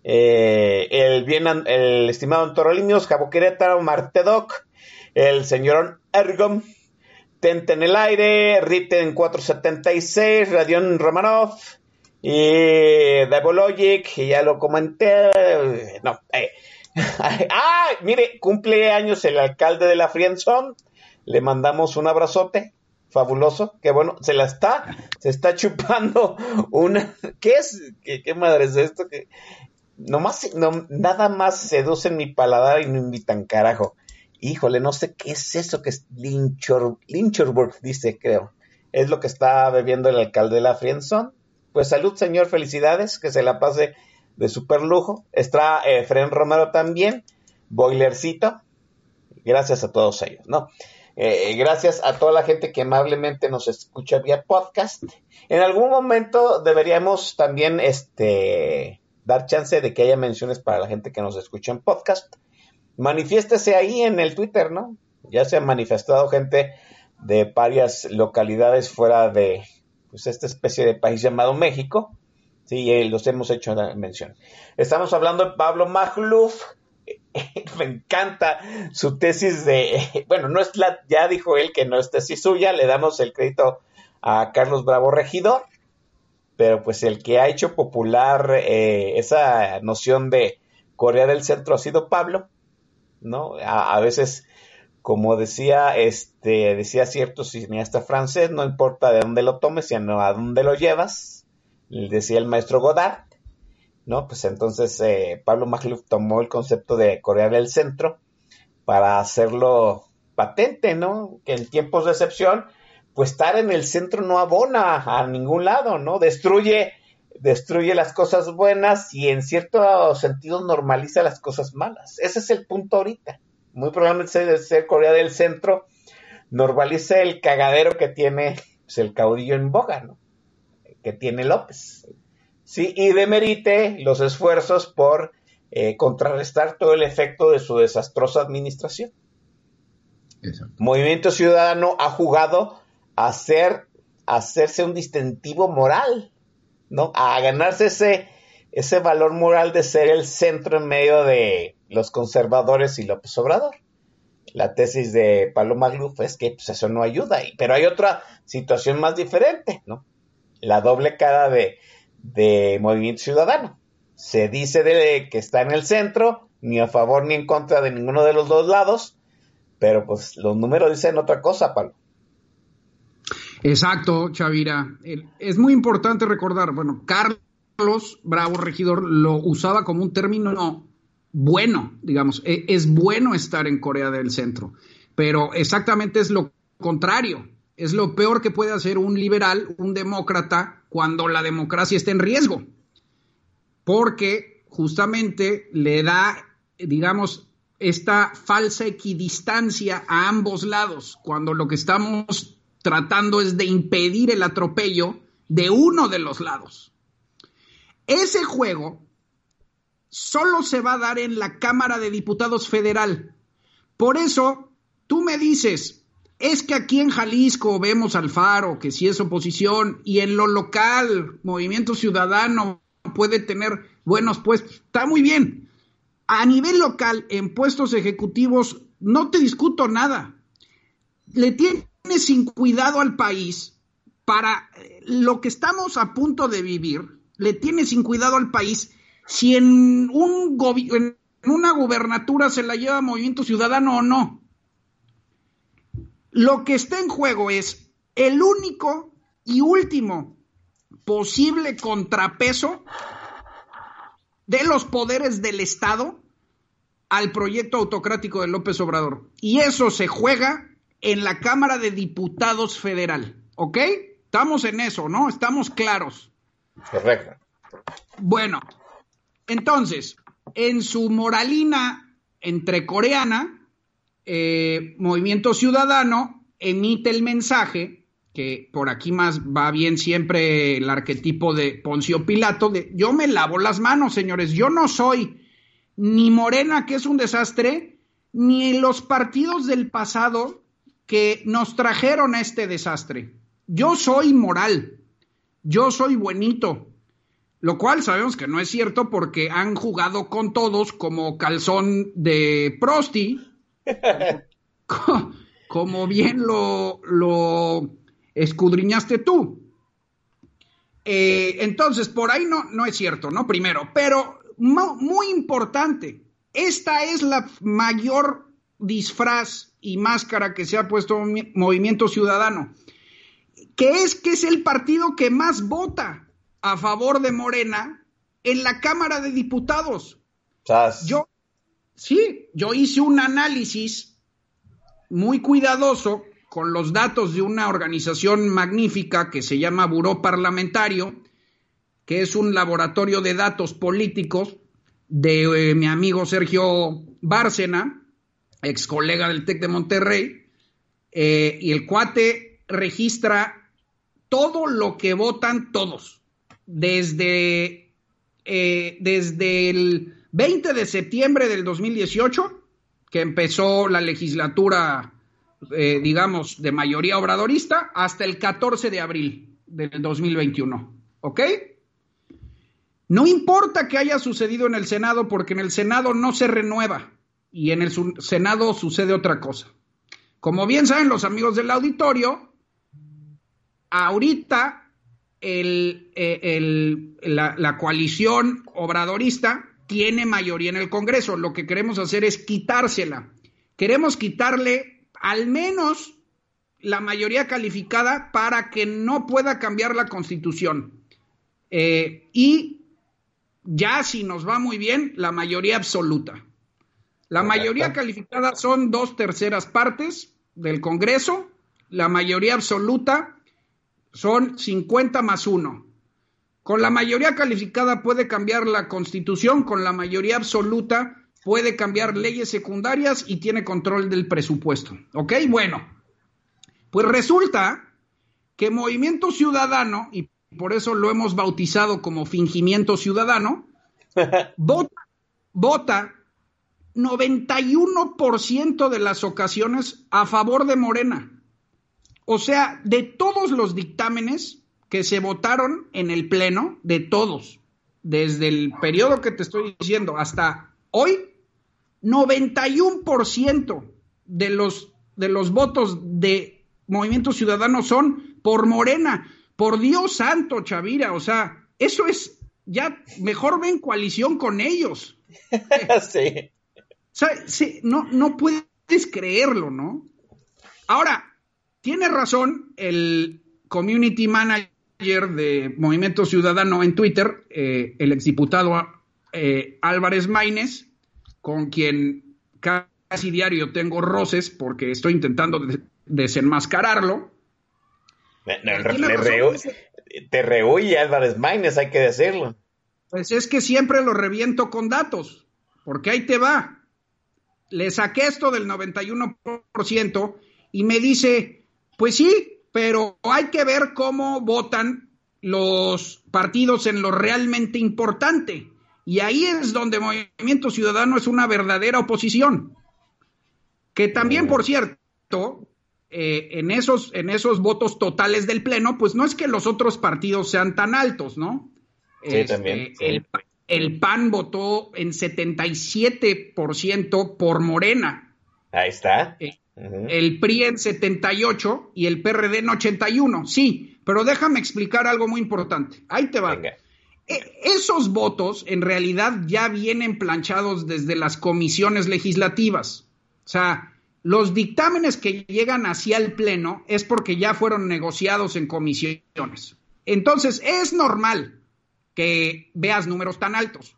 eh, el, bien, el estimado Antorolimios, Jabo Querétaro, Martedoc, el señor Ergom, Tente en el aire, Riten 476, Radión Romanov y Devologic, ya lo comenté. No, eh. *laughs* ah, mire, cumple años el alcalde de la Friendzone. Le mandamos un abrazote fabuloso, que bueno, se la está, se está chupando una, *laughs* ¿qué es? ¿Qué, qué madre es esto? que nomás, no, nada más seducen mi paladar y no invitan carajo. Híjole, no sé qué es eso que es Lynchorburg, dice, creo. Es lo que está bebiendo el alcalde de la Friendzone. Pues salud, señor, felicidades, que se la pase de super lujo. Está eh, Fren Romero también, Boilercito. Gracias a todos ellos, ¿no? Eh, gracias a toda la gente que amablemente nos escucha vía podcast. En algún momento deberíamos también este, dar chance de que haya menciones para la gente que nos escucha en podcast. Manifiéstese ahí en el Twitter, ¿no? Ya se ha manifestado gente de varias localidades fuera de pues, esta especie de país llamado México. Sí, los hemos hecho mención. Estamos hablando de Pablo Magluf. *laughs* Me encanta su tesis de, *laughs* bueno, no es la, ya dijo él que no es tesis suya, le damos el crédito a Carlos Bravo Regidor, pero pues el que ha hecho popular eh, esa noción de Corea del Centro ha sido Pablo, ¿no? A, a, veces, como decía, este, decía cierto cineasta francés, no importa de dónde lo tomes, sino a dónde lo llevas, decía el maestro Godard, ¿no? Pues entonces eh, Pablo Magluf tomó el concepto de Corea del Centro para hacerlo patente, ¿no? Que en tiempos de excepción, pues estar en el centro no abona a ningún lado, ¿no? Destruye, destruye las cosas buenas y en cierto sentido normaliza las cosas malas. Ese es el punto ahorita. Muy probablemente ser, Corea del Centro normaliza el cagadero que tiene pues, el caudillo en boga, ¿no? Que tiene López. Sí, y demerite los esfuerzos por eh, contrarrestar todo el efecto de su desastrosa administración. Exacto. Movimiento Ciudadano ha jugado a, hacer, a hacerse un distintivo moral, ¿no? A ganarse ese, ese valor moral de ser el centro en medio de los conservadores y López Obrador. La tesis de Pablo Magluf es que pues, eso no ayuda, pero hay otra situación más diferente, ¿no? La doble cara de, de Movimiento Ciudadano. Se dice de que está en el centro, ni a favor ni en contra de ninguno de los dos lados, pero pues los números dicen otra cosa, Pablo. Exacto, Chavira. Es muy importante recordar, bueno, Carlos Bravo Regidor lo usaba como un término bueno, digamos, es bueno estar en Corea del Centro, pero exactamente es lo contrario. Es lo peor que puede hacer un liberal, un demócrata, cuando la democracia está en riesgo. Porque justamente le da, digamos, esta falsa equidistancia a ambos lados, cuando lo que estamos tratando es de impedir el atropello de uno de los lados. Ese juego solo se va a dar en la Cámara de Diputados Federal. Por eso, tú me dices, es que aquí en Jalisco vemos al Faro, que si es oposición, y en lo local, Movimiento Ciudadano puede tener buenos puestos, está muy bien. A nivel local, en puestos ejecutivos, no te discuto nada. Le tienes sin cuidado al país para lo que estamos a punto de vivir, le tiene sin cuidado al país si en, un en una gubernatura se la lleva Movimiento Ciudadano o no. Lo que está en juego es el único y último posible contrapeso de los poderes del Estado al proyecto autocrático de López Obrador. Y eso se juega en la Cámara de Diputados Federal. ¿Ok? Estamos en eso, ¿no? Estamos claros. Correcto. Bueno, entonces, en su moralina entre coreana, eh, Movimiento Ciudadano emite el mensaje, que por aquí más va bien siempre el arquetipo de Poncio Pilato, de yo me lavo las manos, señores, yo no soy ni Morena, que es un desastre, ni los partidos del pasado que nos trajeron a este desastre. Yo soy moral, yo soy buenito, lo cual sabemos que no es cierto porque han jugado con todos como calzón de Prosti, *laughs* como bien lo, lo escudriñaste tú. Eh, entonces, por ahí no, no es cierto, ¿no? Primero, pero muy importante, esta es la mayor disfraz y máscara que se ha puesto Movimiento Ciudadano, que es que es el partido que más vota a favor de Morena en la Cámara de Diputados. Yo, sí, yo hice un análisis muy cuidadoso con los datos de una organización magnífica que se llama Buró Parlamentario, que es un laboratorio de datos políticos de eh, mi amigo Sergio Bárcena, ex colega del TEC de Monterrey, eh, y el cuate registra todo lo que votan todos, desde, eh, desde el 20 de septiembre del 2018, que empezó la legislatura, eh, digamos, de mayoría obradorista, hasta el 14 de abril del 2021. ¿Ok? No importa que haya sucedido en el Senado, porque en el Senado no se renueva y en el Senado sucede otra cosa. Como bien saben los amigos del auditorio, ahorita eh, la coalición obradorista tiene mayoría en el Congreso. Lo que queremos hacer es quitársela. Queremos quitarle al menos la mayoría calificada para que no pueda cambiar la constitución. Eh, y ya si nos va muy bien, la mayoría absoluta. La mayoría calificada son dos terceras partes del Congreso, la mayoría absoluta son 50 más 1. Con la mayoría calificada puede cambiar la constitución, con la mayoría absoluta puede cambiar leyes secundarias y tiene control del presupuesto. ¿Ok? Bueno, pues resulta que Movimiento Ciudadano, y por eso lo hemos bautizado como fingimiento ciudadano, *laughs* vota, vota 91% de las ocasiones a favor de Morena. O sea, de todos los dictámenes que se votaron en el Pleno, de todos, desde el periodo que te estoy diciendo hasta hoy, 91% de los, de los votos de Movimiento Ciudadano son por Morena. Por Dios santo, Chavira, o sea, eso es, ya mejor ven coalición con ellos. *laughs* sí. O sea, sí, no, no puedes creerlo, ¿no? Ahora, tiene razón el community manager de Movimiento Ciudadano en Twitter, eh, el exdiputado eh, Álvarez Maínez, con quien casi diario tengo roces porque estoy intentando de- desenmascararlo. No, no, le te rehuye Álvarez Maínez, hay que decirlo. Pues es que siempre lo reviento con datos, porque ahí te va. Le saqué esto del 91% y me dice, pues sí, pero hay que ver cómo votan los partidos en lo realmente importante. Y ahí es donde Movimiento Ciudadano es una verdadera oposición. Que también, por cierto, eh, en, esos, en esos votos totales del Pleno, pues no es que los otros partidos sean tan altos, ¿no? Sí, también, sí. El, el PAN votó en 77% por Morena, Ahí está. Eh, El PRI en 78 y el PRD en 81. Sí, pero déjame explicar algo muy importante. Ahí te va. Venga. E- esos votos en realidad ya vienen planchados desde las comisiones legislativas. O sea, los dictámenes que llegan hacia el Pleno es porque ya fueron negociados en comisiones. Entonces, es normal que veas números tan altos.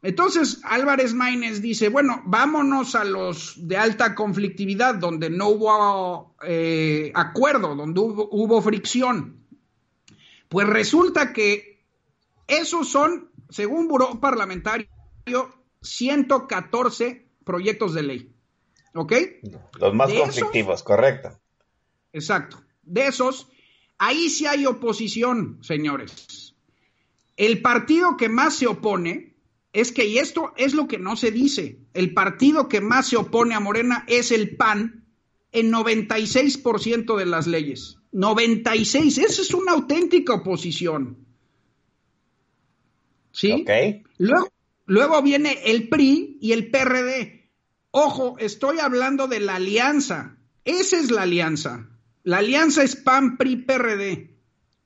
Entonces, Álvarez Maínez dice, bueno, vámonos a los de alta conflictividad, donde no hubo eh, acuerdo, donde hubo, hubo fricción. Pues resulta que esos son, según Buró Parlamentario, 114 proyectos de ley. ¿Ok? Los más ¿De esos? conflictivos, correcto. Exacto. De esos, ahí sí hay oposición, señores. El partido que más se opone es que, y esto es lo que no se dice, el partido que más se opone a Morena es el PAN en 96% de las leyes. 96, esa es una auténtica oposición. ¿Sí? Luego, luego viene el PRI y el PRD. Ojo, estoy hablando de la alianza. Esa es la alianza. La alianza es PAN, PRI, PRD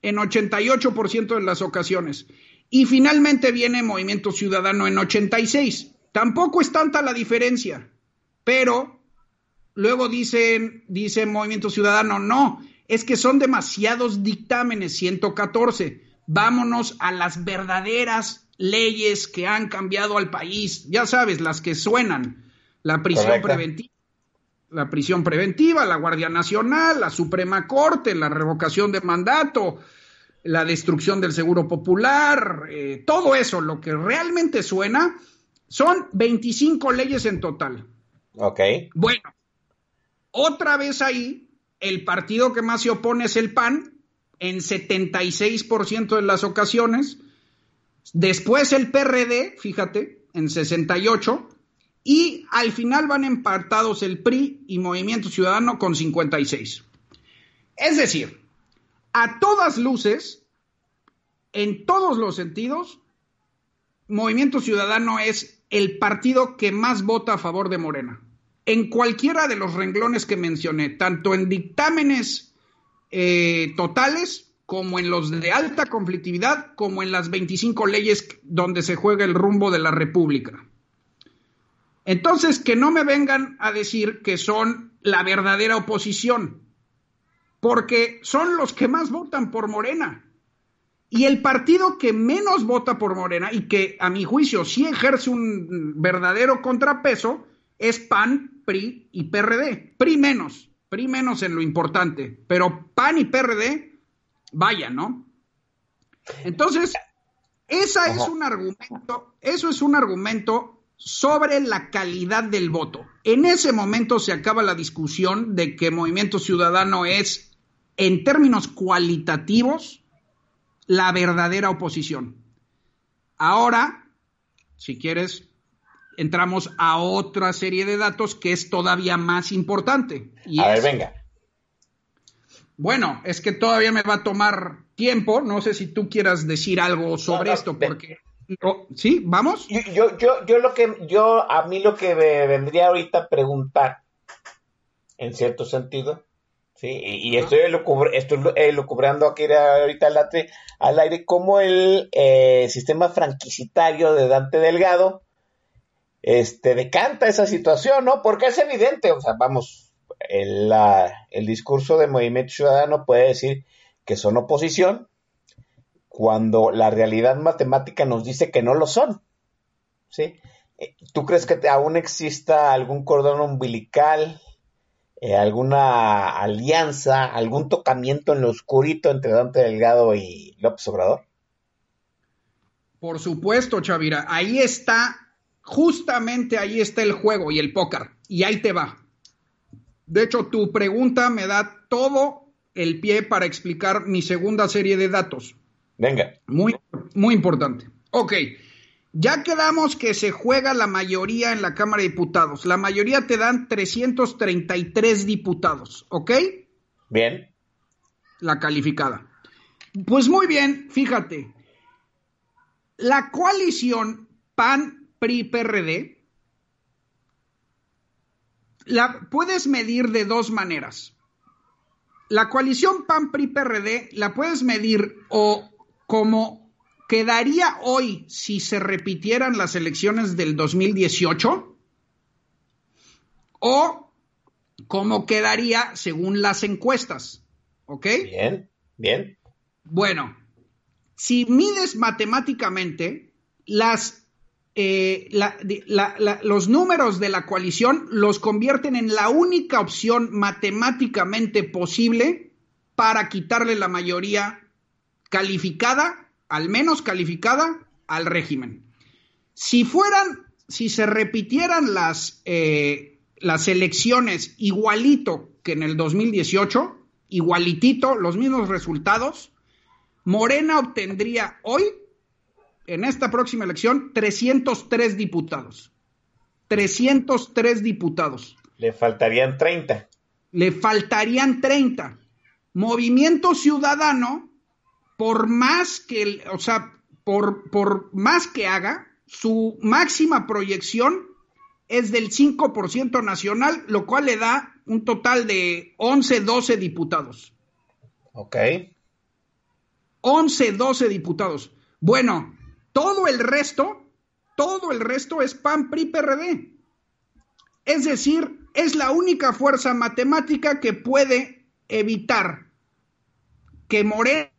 en 88% de las ocasiones. Y finalmente viene Movimiento Ciudadano en 86. Tampoco es tanta la diferencia, pero luego dicen, dice Movimiento Ciudadano, no, es que son demasiados dictámenes, 114. Vámonos a las verdaderas leyes que han cambiado al país, ya sabes, las que suenan, la prisión Correcto. preventiva, la prisión preventiva, la Guardia Nacional, la Suprema Corte, la revocación de mandato, la destrucción del Seguro Popular, eh, todo eso, lo que realmente suena, son 25 leyes en total. Ok. Bueno, otra vez ahí, el partido que más se opone es el PAN, en 76% de las ocasiones. Después el PRD, fíjate, en 68%. Y al final van empatados el PRI y Movimiento Ciudadano con 56. Es decir, a todas luces, en todos los sentidos, Movimiento Ciudadano es el partido que más vota a favor de Morena. En cualquiera de los renglones que mencioné, tanto en dictámenes eh, totales como en los de alta conflictividad, como en las 25 leyes donde se juega el rumbo de la República. Entonces, que no me vengan a decir que son la verdadera oposición, porque son los que más votan por Morena. Y el partido que menos vota por Morena y que a mi juicio sí ejerce un verdadero contrapeso es PAN, PRI y PRD. PRI menos, PRI menos en lo importante, pero PAN y PRD, vaya, ¿no? Entonces, esa es un argumento, eso es un argumento sobre la calidad del voto. En ese momento se acaba la discusión de que Movimiento Ciudadano es, en términos cualitativos, la verdadera oposición. Ahora, si quieres, entramos a otra serie de datos que es todavía más importante. Y A es- ver, venga. Bueno, es que todavía me va a tomar tiempo. No sé si tú quieras decir algo sobre no, esto, porque. ¿Sí? ¿Vamos? Yo, yo, yo, yo lo que, yo, a mí lo que me vendría ahorita a preguntar, en cierto sentido, sí, y, y estoy, elucubr- estoy elucubrando aquí ahorita al, atre- al aire, como el eh, sistema franquicitario de Dante Delgado, este, decanta esa situación, ¿no? Porque es evidente, o sea, vamos, el, la- el discurso de Movimiento Ciudadano puede decir que son oposición, cuando la realidad matemática nos dice que no lo son. ¿sí? Eh, ¿Tú crees que aún exista algún cordón umbilical, eh, alguna alianza, algún tocamiento en lo oscurito entre Dante Delgado y López Obrador? Por supuesto, Chavira. Ahí está, justamente ahí está el juego y el póker. Y ahí te va. De hecho, tu pregunta me da todo el pie para explicar mi segunda serie de datos. Venga, Muy, muy importante. Ok, ya quedamos que se juega la mayoría en la Cámara de Diputados. La mayoría te dan 333 diputados, ¿ok? bien, La calificada. Pues muy bien, fíjate. La coalición PAN-PRI-PRD la puedes medir de dos maneras. La coalición PAN-PRI-PRD la puedes medir o como quedaría hoy si se repitieran las elecciones del 2018 o como quedaría según las encuestas. ¿Ok? bien, bien. Bueno, si mides matemáticamente las, eh, la- di- la- la- los números de la coalición, los convierten en la única opción matemáticamente posible para quitarle la mayoría calificada, al menos calificada, al régimen. Si fueran, si se repitieran las, eh, las elecciones igualito que en el 2018, igualitito, los mismos resultados, Morena obtendría hoy, en esta próxima elección, 303 diputados. 303 diputados. Le faltarían 30. Le faltarían 30. Movimiento Ciudadano, por más que, o sea, por, por más que haga, su máxima proyección es del 5% nacional, lo cual le da un total de 11, 12 diputados. Ok. 11, 12 diputados. Bueno, todo el resto, todo el resto es PAN, PRI, PRD. Es decir, es la única fuerza matemática que puede evitar que Morena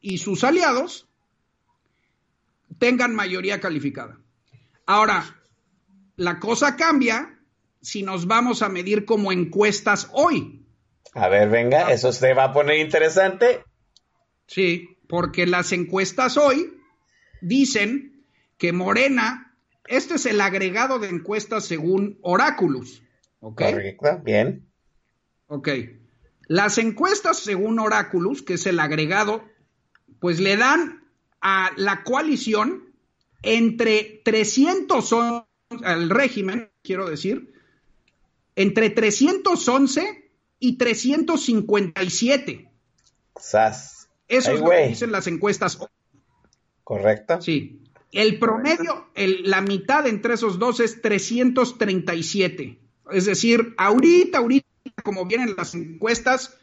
y sus aliados tengan mayoría calificada. Ahora, la cosa cambia si nos vamos a medir como encuestas hoy. A ver, venga, eso se va a poner interesante. Sí, porque las encuestas hoy dicen que Morena, este es el agregado de encuestas según Oráculos. ¿Ok? Correcto, bien. Ok. Las encuestas según Oráculos, que es el agregado, pues le dan a la coalición entre 300 al régimen, quiero decir, entre 311 y 357. Sas. Eso Ay, es lo que dicen las encuestas. Correcto. Sí. El promedio, el- la mitad entre esos dos es 337. Es decir, ahorita, ahorita, como vienen las encuestas,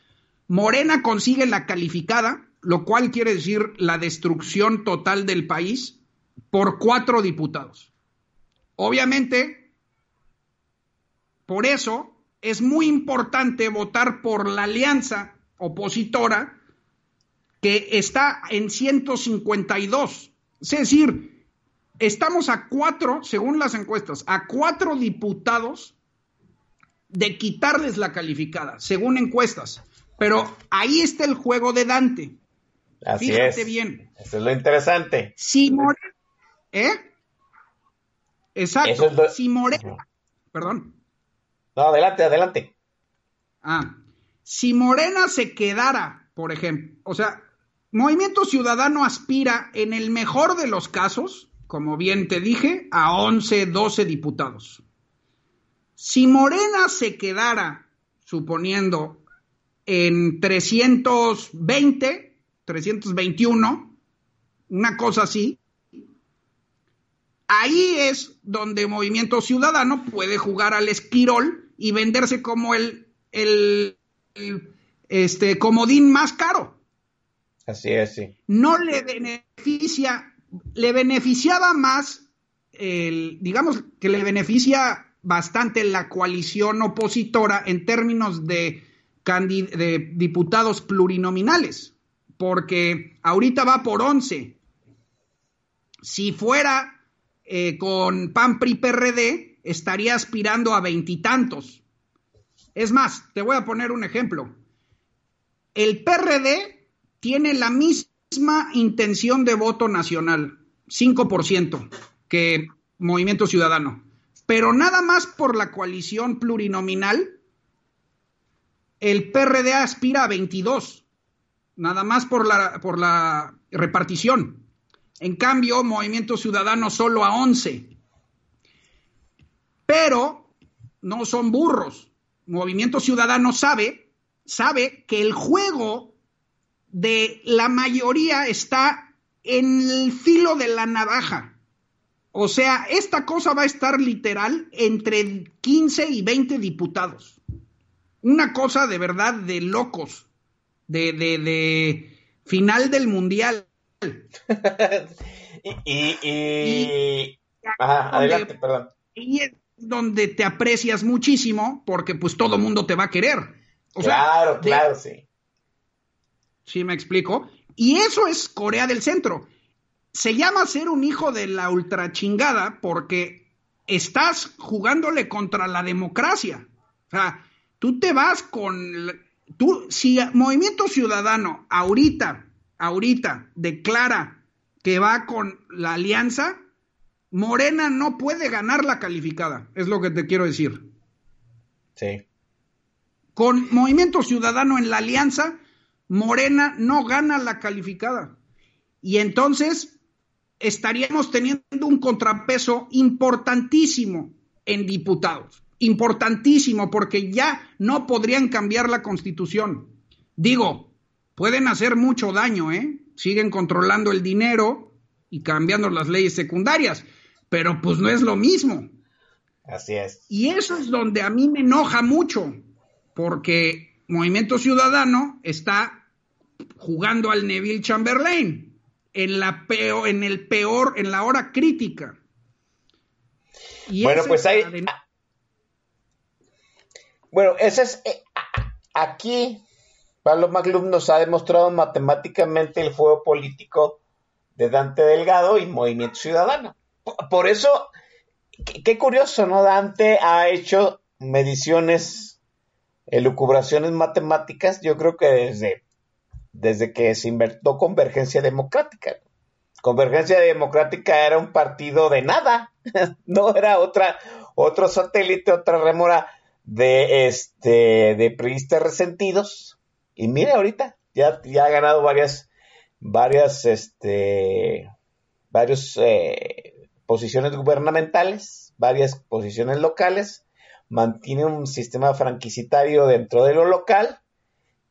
Morena consigue la calificada, lo cual quiere decir la destrucción total del país por cuatro diputados. Obviamente, por eso es muy importante votar por la alianza opositora que está en 152. Es decir, estamos a cuatro, según las encuestas, a cuatro diputados de quitarles la calificada, según encuestas. Pero ahí está el juego de Dante. Así Fíjate es. bien. Eso es lo interesante. Si Morena, ¿eh? Exacto. Eso es lo- Si Morena, perdón. No, adelante, adelante. Ah, si Morena se quedara, por ejemplo, o sea, Movimiento Ciudadano aspira en el mejor de los casos, como bien te dije, a 11, 12 diputados. Si Morena se quedara, suponiendo, en 320, 321, una cosa así, ahí es donde Movimiento Ciudadano puede jugar al esquirol y venderse como el, el, el, este, comodín más caro. Así es, sí. No le beneficia, le beneficiaba más, el, digamos que le beneficia bastante la coalición opositora en términos de, de diputados plurinominales, porque ahorita va por 11. Si fuera eh, con PAN PRI PRD, estaría aspirando a veintitantos. Es más, te voy a poner un ejemplo. El PRD tiene la misma intención de voto nacional, 5%, que Movimiento Ciudadano. Pero nada más por la coalición plurinominal, el PRD aspira a 22, nada más por la, por la repartición. En cambio, Movimiento Ciudadano solo a 11. Pero no son burros. Movimiento Ciudadano sabe, sabe que el juego de la mayoría está en el filo de la navaja. O sea, esta cosa va a estar literal entre 15 y 20 diputados. Una cosa de verdad de locos, de, de, de final del mundial. *laughs* y, y, y- Ajá, adelante, perdón. Y es donde te aprecias muchísimo porque pues todo mundo te va a querer. O sea, claro, de- claro, sí. ¿Sí me explico? Y eso es Corea del Centro. Se llama ser un hijo de la ultrachingada porque estás jugándole contra la democracia. O sea, tú te vas con... Tú, si Movimiento Ciudadano ahorita, ahorita declara que va con la alianza, Morena no puede ganar la calificada, es lo que te quiero decir Sí. con Movimiento Ciudadano en la alianza, Morena no gana la calificada. Y entonces estaríamos teniendo un contrapeso importantísimo en diputados. Importantísimo, porque ya no podrían cambiar la constitución. Digo, pueden hacer mucho daño, ¿eh? Siguen controlando el dinero y cambiando las leyes secundarias, pero pues no es lo mismo. Así es. Y eso es donde a mí me enoja mucho, porque Movimiento Ciudadano está jugando al Neville Chamberlain en la peor, en el peor, en la hora crítica. Y Bueno, pues es ahí- Bueno, ese es. eh, aquí, Pablo McLuhan nos ha demostrado matemáticamente el juego político de Dante Delgado y Movimiento Ciudadano. Por, eso, qué, curioso, ¿no? Dante ha hecho mediciones, elucubraciones matemáticas, yo creo que desde, desde que se invertó Convergencia Democrática. Convergencia Democrática era un partido de nada, *laughs* no era otra, otro satélite, otra rémora de este de priistas resentidos. Y mire ahorita, ya, ya ha ganado varias, varias, este, varios eh, posiciones gubernamentales, varias posiciones locales, mantiene un sistema franquicitario dentro de lo local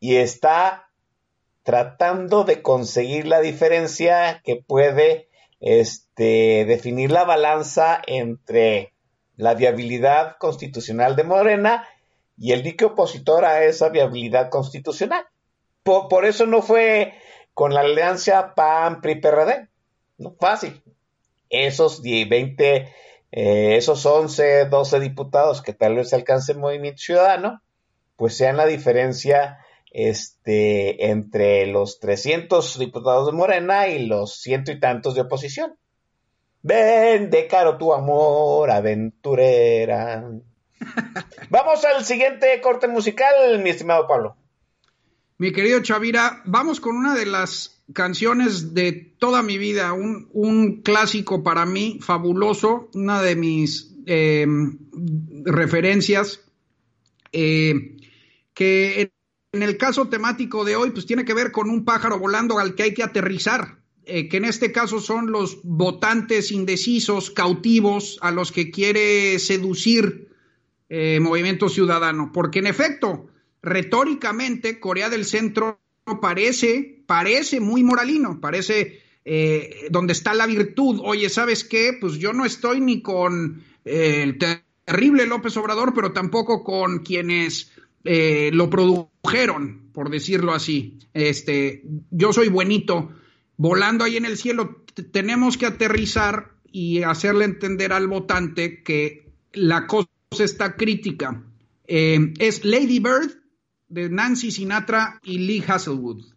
y está tratando de conseguir la diferencia que puede este, definir la balanza entre la viabilidad constitucional de Morena y el dique opositor a esa viabilidad constitucional. Por, por eso no fue con la alianza PAN, PRI, PRD. No, fácil. Esos 10, 20, eh, esos 11, 12 diputados que tal vez alcance el Movimiento Ciudadano, pues sean la diferencia este, entre los 300 diputados de Morena y los ciento y tantos de oposición. Vende caro tu amor, aventurera. *laughs* Vamos al siguiente corte musical, mi estimado Pablo. Mi querido Chavira, vamos con una de las canciones de toda mi vida, un, un clásico para mí, fabuloso, una de mis eh, referencias, eh, que en el caso temático de hoy, pues tiene que ver con un pájaro volando al que hay que aterrizar, eh, que en este caso son los votantes indecisos, cautivos, a los que quiere seducir eh, Movimiento Ciudadano, porque en efecto, retóricamente, Corea del Centro parece, parece muy moralino, parece eh, donde está la virtud. Oye, ¿sabes qué? Pues yo no estoy ni con eh, el terrible López Obrador, pero tampoco con quienes lo produjeron, por decirlo así. Este, yo soy buenito, volando ahí en el cielo. Tenemos que aterrizar y hacerle entender al votante que la cosa está crítica. Eh, es Lady Bird de Nancy Sinatra y Lee Hasselwood.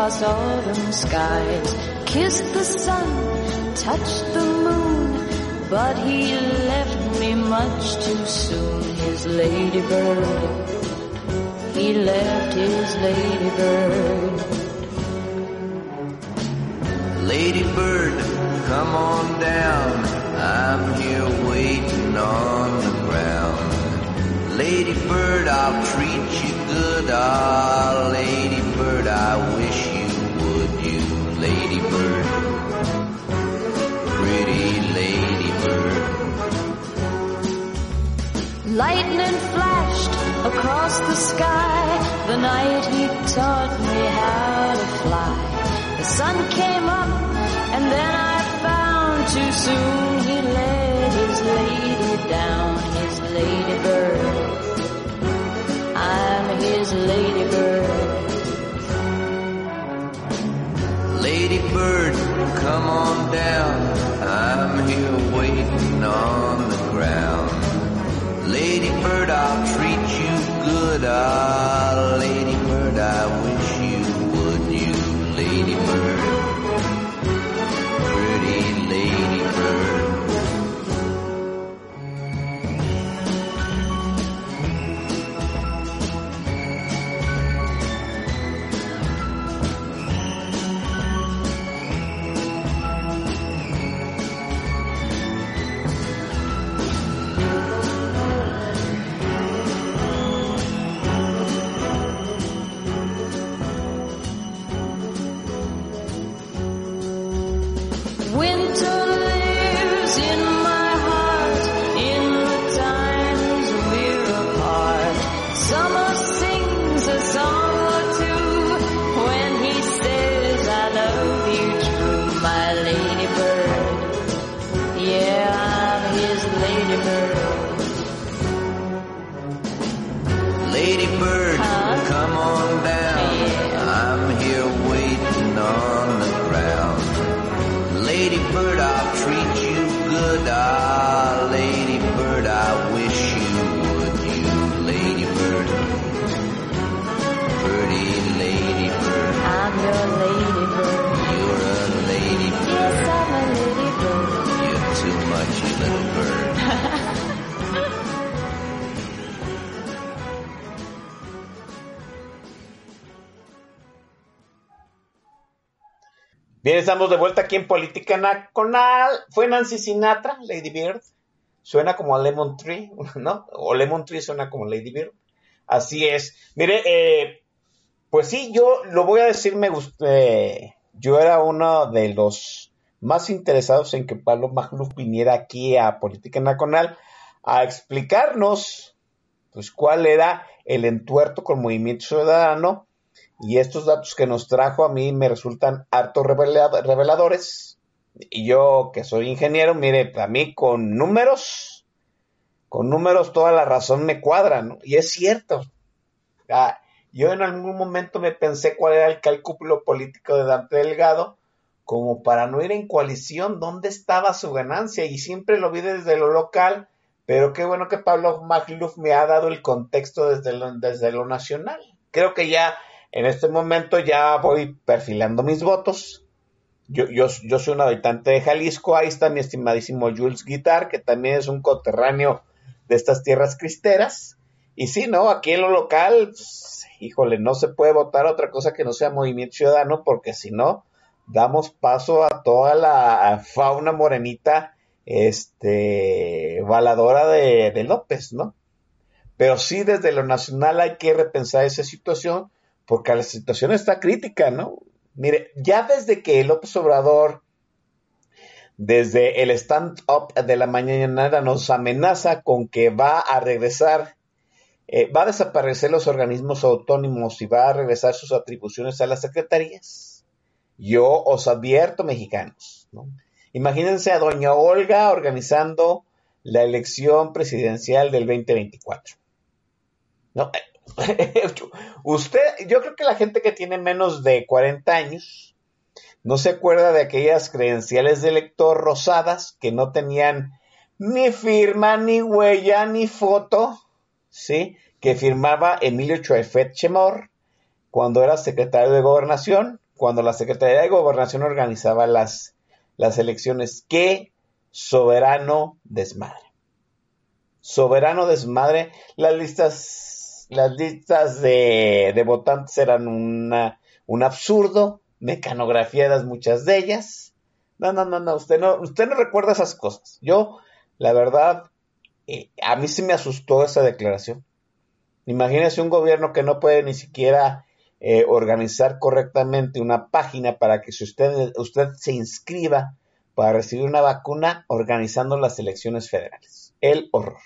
Across autumn skies, kissed the sun, touched the moon, but he left me much too soon. His ladybird, he left his ladybird. Lady Bird, come on down. I'm here waiting on the ground. Ladybird, I'll treat you good. Ah, Lady Bird, I wish pretty Lady Bird. Lightning flashed across the sky the night he taught me how to fly. The sun came up and then I found too soon he let his lady down, his ladybird. I'm his ladybird. Lady Bird, come on down. Waiting on the ground. Lady Bird, I'll treat you good. Ah, Bien, estamos de vuelta aquí en Política Nacional. Fue Nancy Sinatra, Lady Bird. Suena como a Lemon Tree, *laughs* ¿no? O Lemon Tree suena como Lady Bird. Así es. Mire, eh, pues sí, yo lo voy a decir, me gusté. yo era uno de los más interesados en que Pablo Magluf viniera aquí a Política Nacional a explicarnos, pues, cuál era el entuerto con Movimiento Ciudadano y estos datos que nos trajo a mí me resultan harto revela- reveladores. Y yo, que soy ingeniero, mire, a mí con números, con números toda la razón me cuadra, ¿no? Y es cierto. Ah, yo en algún momento me pensé cuál era el cálculo político de Dante Delgado, como para no ir en coalición, dónde estaba su ganancia, y siempre lo vi desde lo local, pero qué bueno que Pablo Magluf me ha dado el contexto desde lo, desde lo nacional. Creo que ya en este momento ya voy perfilando mis votos. Yo, yo, yo soy un habitante de Jalisco, ahí está mi estimadísimo Jules Guitar, que también es un coterráneo de estas tierras cristeras. Y sí, ¿no? Aquí en lo local, pues, híjole, no se puede votar otra cosa que no sea Movimiento Ciudadano, porque si no, damos paso a toda la fauna morenita, este, baladora de, de López, ¿no? Pero sí, desde lo nacional hay que repensar esa situación, porque la situación está crítica, ¿no? Mire, ya desde que López Obrador, desde el stand-up de la mañana, nos amenaza con que va a regresar, eh, va a desaparecer los organismos autónomos y va a regresar sus atribuciones a las secretarías. Yo os advierto, mexicanos, ¿no? Imagínense a doña Olga organizando la elección presidencial del 2024. ¿No? *laughs* Usted, yo creo que la gente que tiene menos de 40 años no se acuerda de aquellas credenciales de elector rosadas que no tenían ni firma, ni huella, ni foto, ¿sí? Que firmaba Emilio Choefet Chemor cuando era secretario de Gobernación, cuando la Secretaría de Gobernación organizaba las, las elecciones. ¡Qué soberano desmadre! Soberano desmadre. Las listas las listas de, votantes eran una, un absurdo, mecanografiadas muchas de ellas. No, no, no, no, usted no, usted no recuerda esas cosas. Yo, la verdad, eh, a mí sí me asustó esa declaración. Imagínese un gobierno que no puede ni siquiera eh, organizar correctamente una página para que si usted, usted se inscriba para recibir una vacuna organizando las elecciones federales. El horror.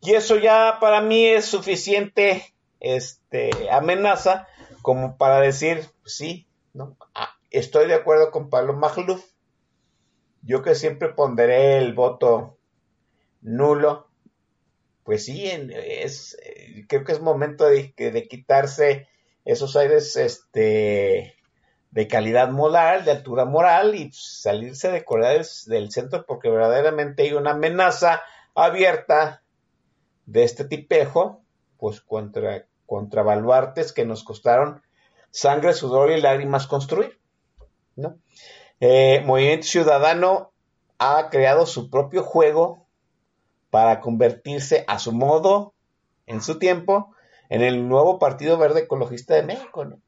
Y eso ya para mí es suficiente este, amenaza como para decir, sí, ¿no? Ah, estoy de acuerdo con Pablo Magluf. Yo que siempre ponderé el voto nulo, pues sí, es, eh, creo que es momento de, de quitarse esos aires este, de calidad moral, de altura moral y pues, salirse de Corea del, del Centro porque verdaderamente hay una amenaza abierta de este tipejo, pues contra, contra baluartes que nos costaron sangre, sudor y lágrimas construir. ¿no? Eh, Movimiento Ciudadano ha creado su propio juego para convertirse a su modo, en su tiempo, en el nuevo Partido Verde Ecologista de México. ¿no?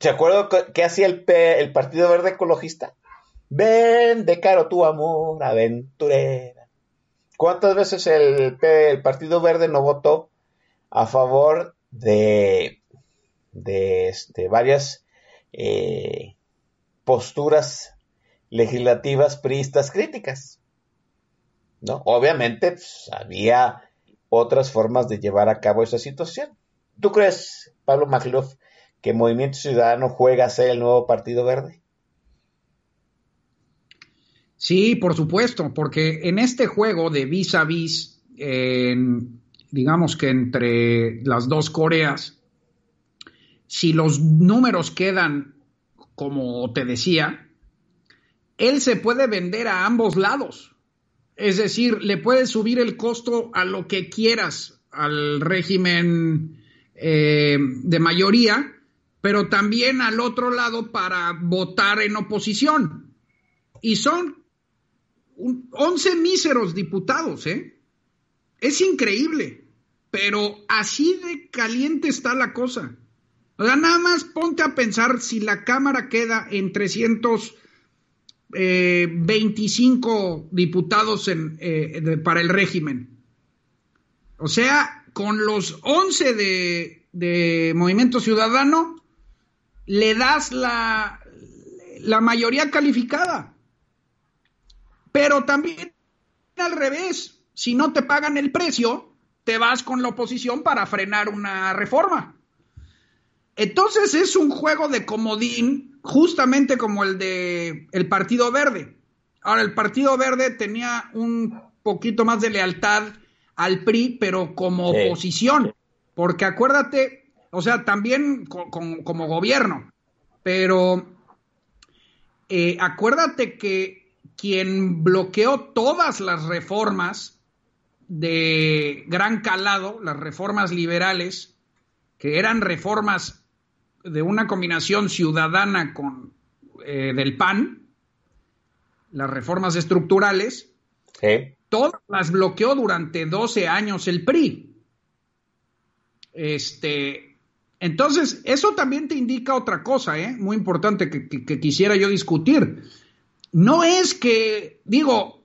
¿Se acuerdan qué- hacía el, el Partido Verde Ecologista? Ven de caro tu amor, aventurera. ¿Cuántas veces el, Partido Verde no votó a favor de, este, varias eh, posturas legislativas priistas críticas? ¿No? Obviamente pues, había otras formas de llevar a cabo esa situación. ¿Tú crees, Pablo Magluf, que Movimiento Ciudadano juega a ser el nuevo Partido Verde? Sí, por supuesto, porque en este juego de vis a vis, digamos que entre las dos Coreas, si los números quedan como te decía, él se puede vender a ambos lados. Es decir, le puedes subir el costo a lo que quieras al régimen eh, de mayoría, pero también al otro lado para votar en oposición. Y son un- 11 míseros diputados, ¿eh? Es increíble, pero así de caliente está la cosa. O sea, nada más ponte a pensar si la Cámara queda en 325 diputados en, eh, para el régimen. O sea, con los 11 de, Movimiento Ciudadano, le das la mayoría calificada. Pero también al revés, si no te pagan el precio, te vas con la oposición para frenar una reforma. Entonces es un juego de comodín, justamente como el de el Partido Verde. Ahora, el Partido Verde tenía un poquito más de lealtad al PRI, pero como oposición. Porque acuérdate, o sea, también con- como gobierno, pero eh, acuérdate que quien bloqueó todas las reformas de gran calado, las reformas liberales, que eran reformas de una combinación ciudadana con eh, del PAN, las reformas estructurales, Sí. todas las bloqueó durante 12 años el PRI. Este, entonces, eso también te indica otra cosa, ¿eh? muy importante que, que- que quisiera yo discutir. No es que, digo,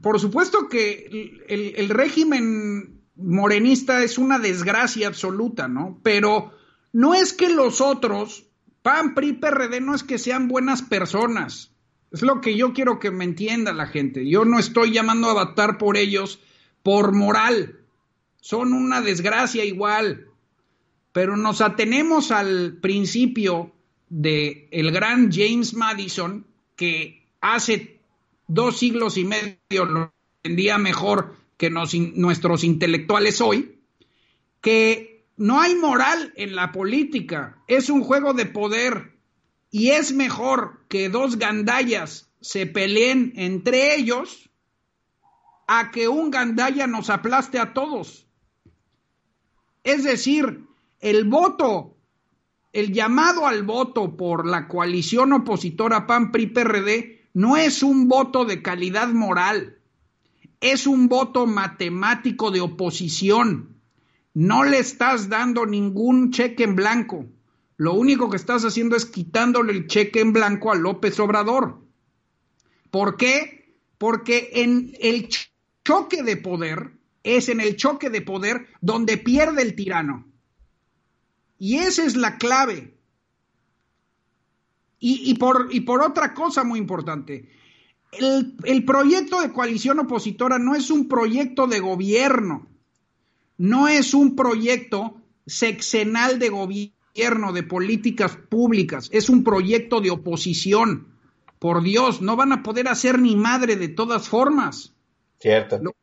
por supuesto que el, régimen morenista es una desgracia absoluta, ¿no? Pero no es que los otros, PAN, PRI, PRD, no es que sean buenas personas. Es lo que yo quiero que me entienda la gente. Yo no estoy llamando a votar por ellos por moral. Son una desgracia igual. Pero nos atenemos al principio de el gran James Madison, que hace dos siglos y medio lo entendía mejor que nuestros intelectuales hoy, que no hay moral en la política, es un juego de poder y es mejor que dos gandallas se peleen entre ellos a que un gandalla nos aplaste a todos. Es decir, el voto, el llamado al voto por la coalición opositora PAN-PRI-PRD no es un voto de calidad moral, es un voto matemático de oposición. No le estás dando ningún cheque en blanco. Lo único que estás haciendo es quitándole el cheque en blanco a López Obrador. ¿Por qué? Porque en el ch- choque de poder es en el choque de poder donde pierde el tirano. Y esa es la clave. Y, y por, y por otra cosa muy importante, el, el proyecto de coalición opositora no es un proyecto de gobierno, no es un proyecto sexenal de gobierno, de políticas públicas, es un proyecto de oposición. Por Dios, no van a poder hacer ni madre de todas formas. Cierto. Lo-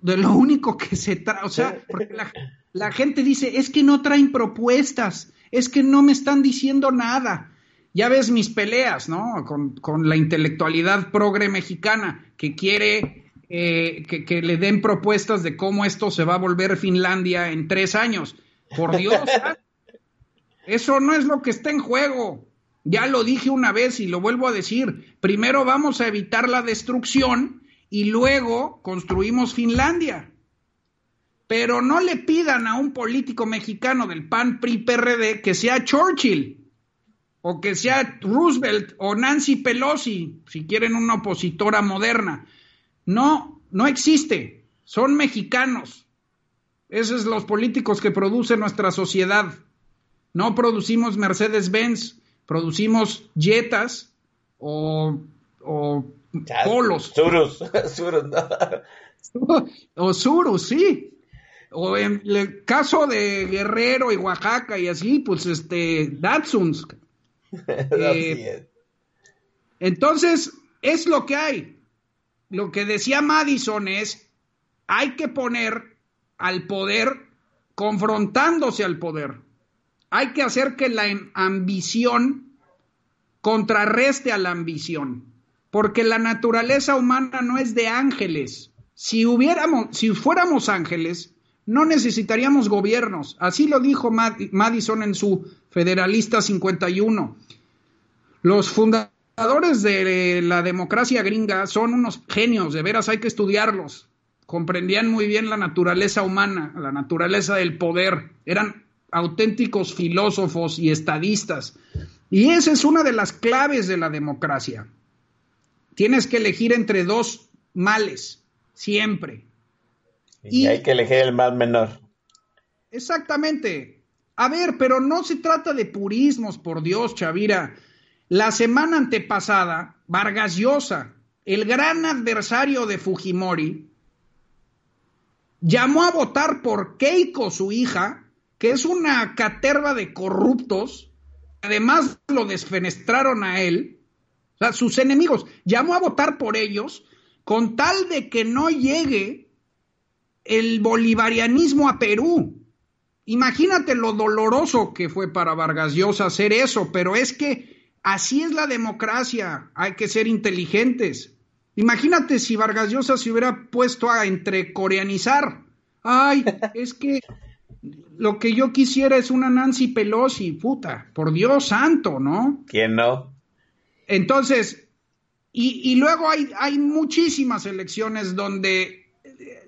de lo único que se trata, o sea, porque la, la gente dice, es que no traen propuestas, es que no me están diciendo nada. Ya ves mis peleas, ¿no? Con, con la intelectualidad progre mexicana que quiere eh, que, que le den propuestas de cómo esto se va a volver Finlandia en tres años. Por Dios, *laughs* eso no es lo que está en juego. Ya lo dije una vez y lo vuelvo a decir. Primero vamos a evitar la destrucción y luego construimos Finlandia. Pero no le pidan a un político mexicano del PAN, PRI, PRD que sea Churchill o que sea Roosevelt o Nancy Pelosi, si quieren una opositora moderna. No, no existe. Son mexicanos. Esos son los políticos que produce nuestra sociedad. No producimos Mercedes-Benz, producimos Jetas o, o Ya, Polos. Surus. *laughs* Surus, no. *laughs* o Surus, sí. O en el caso de Guerrero y Oaxaca y así, pues este, Datsuns. *laughs* Es. Entonces, es lo que hay. Lo que decía Madison es, hay que poner al poder confrontándose al poder. Hay que hacer que la am- ambición contrarreste a la ambición. porque la naturaleza humana no es de ángeles. Si hubiéramos, si fuéramos ángeles, no necesitaríamos gobiernos. Así lo dijo Madison en su Federalista 51. Los fundadores de la democracia gringa son unos genios, de veras hay que estudiarlos. Comprendían muy bien la naturaleza humana, la naturaleza del poder. Eran auténticos filósofos y estadistas. Y esa es una de las claves de la democracia. Tienes que elegir entre dos males, siempre. Y, hay que elegir el mal menor. Exactamente. A ver, pero no se trata de purismos, por Dios, Chavira. La semana antepasada, Vargas Llosa, el gran adversario de Fujimori, llamó a votar por Keiko, su hija, que es una caterva de corruptos, además lo desfenestraron a él, o sea, sus enemigos, llamó a votar por ellos con tal de que no llegue el bolivarianismo a Perú. Imagínate lo doloroso que fue para Vargas Llosa hacer eso, pero es que así es la democracia, hay que ser inteligentes. Imagínate si Vargas Llosa se hubiera puesto a entrecoreanizar. Ay, es que lo que yo quisiera es una Nancy Pelosi, puta, por Dios santo, ¿no? ¿Quién no? Entonces, y, luego hay, hay muchísimas elecciones donde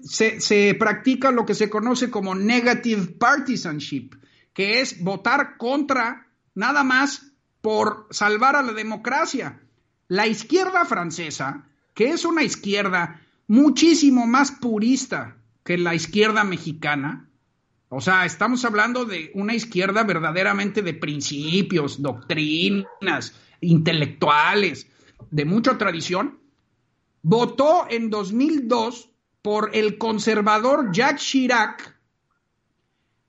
se, practica lo que se conoce como negative partisanship, que es votar contra nada más por salvar a la democracia. La izquierda francesa, que es una izquierda muchísimo más purista que la izquierda mexicana, o sea, estamos hablando de una izquierda verdaderamente de principios, doctrinas, intelectuales, de mucha tradición, votó en 2002 por el conservador Jacques Chirac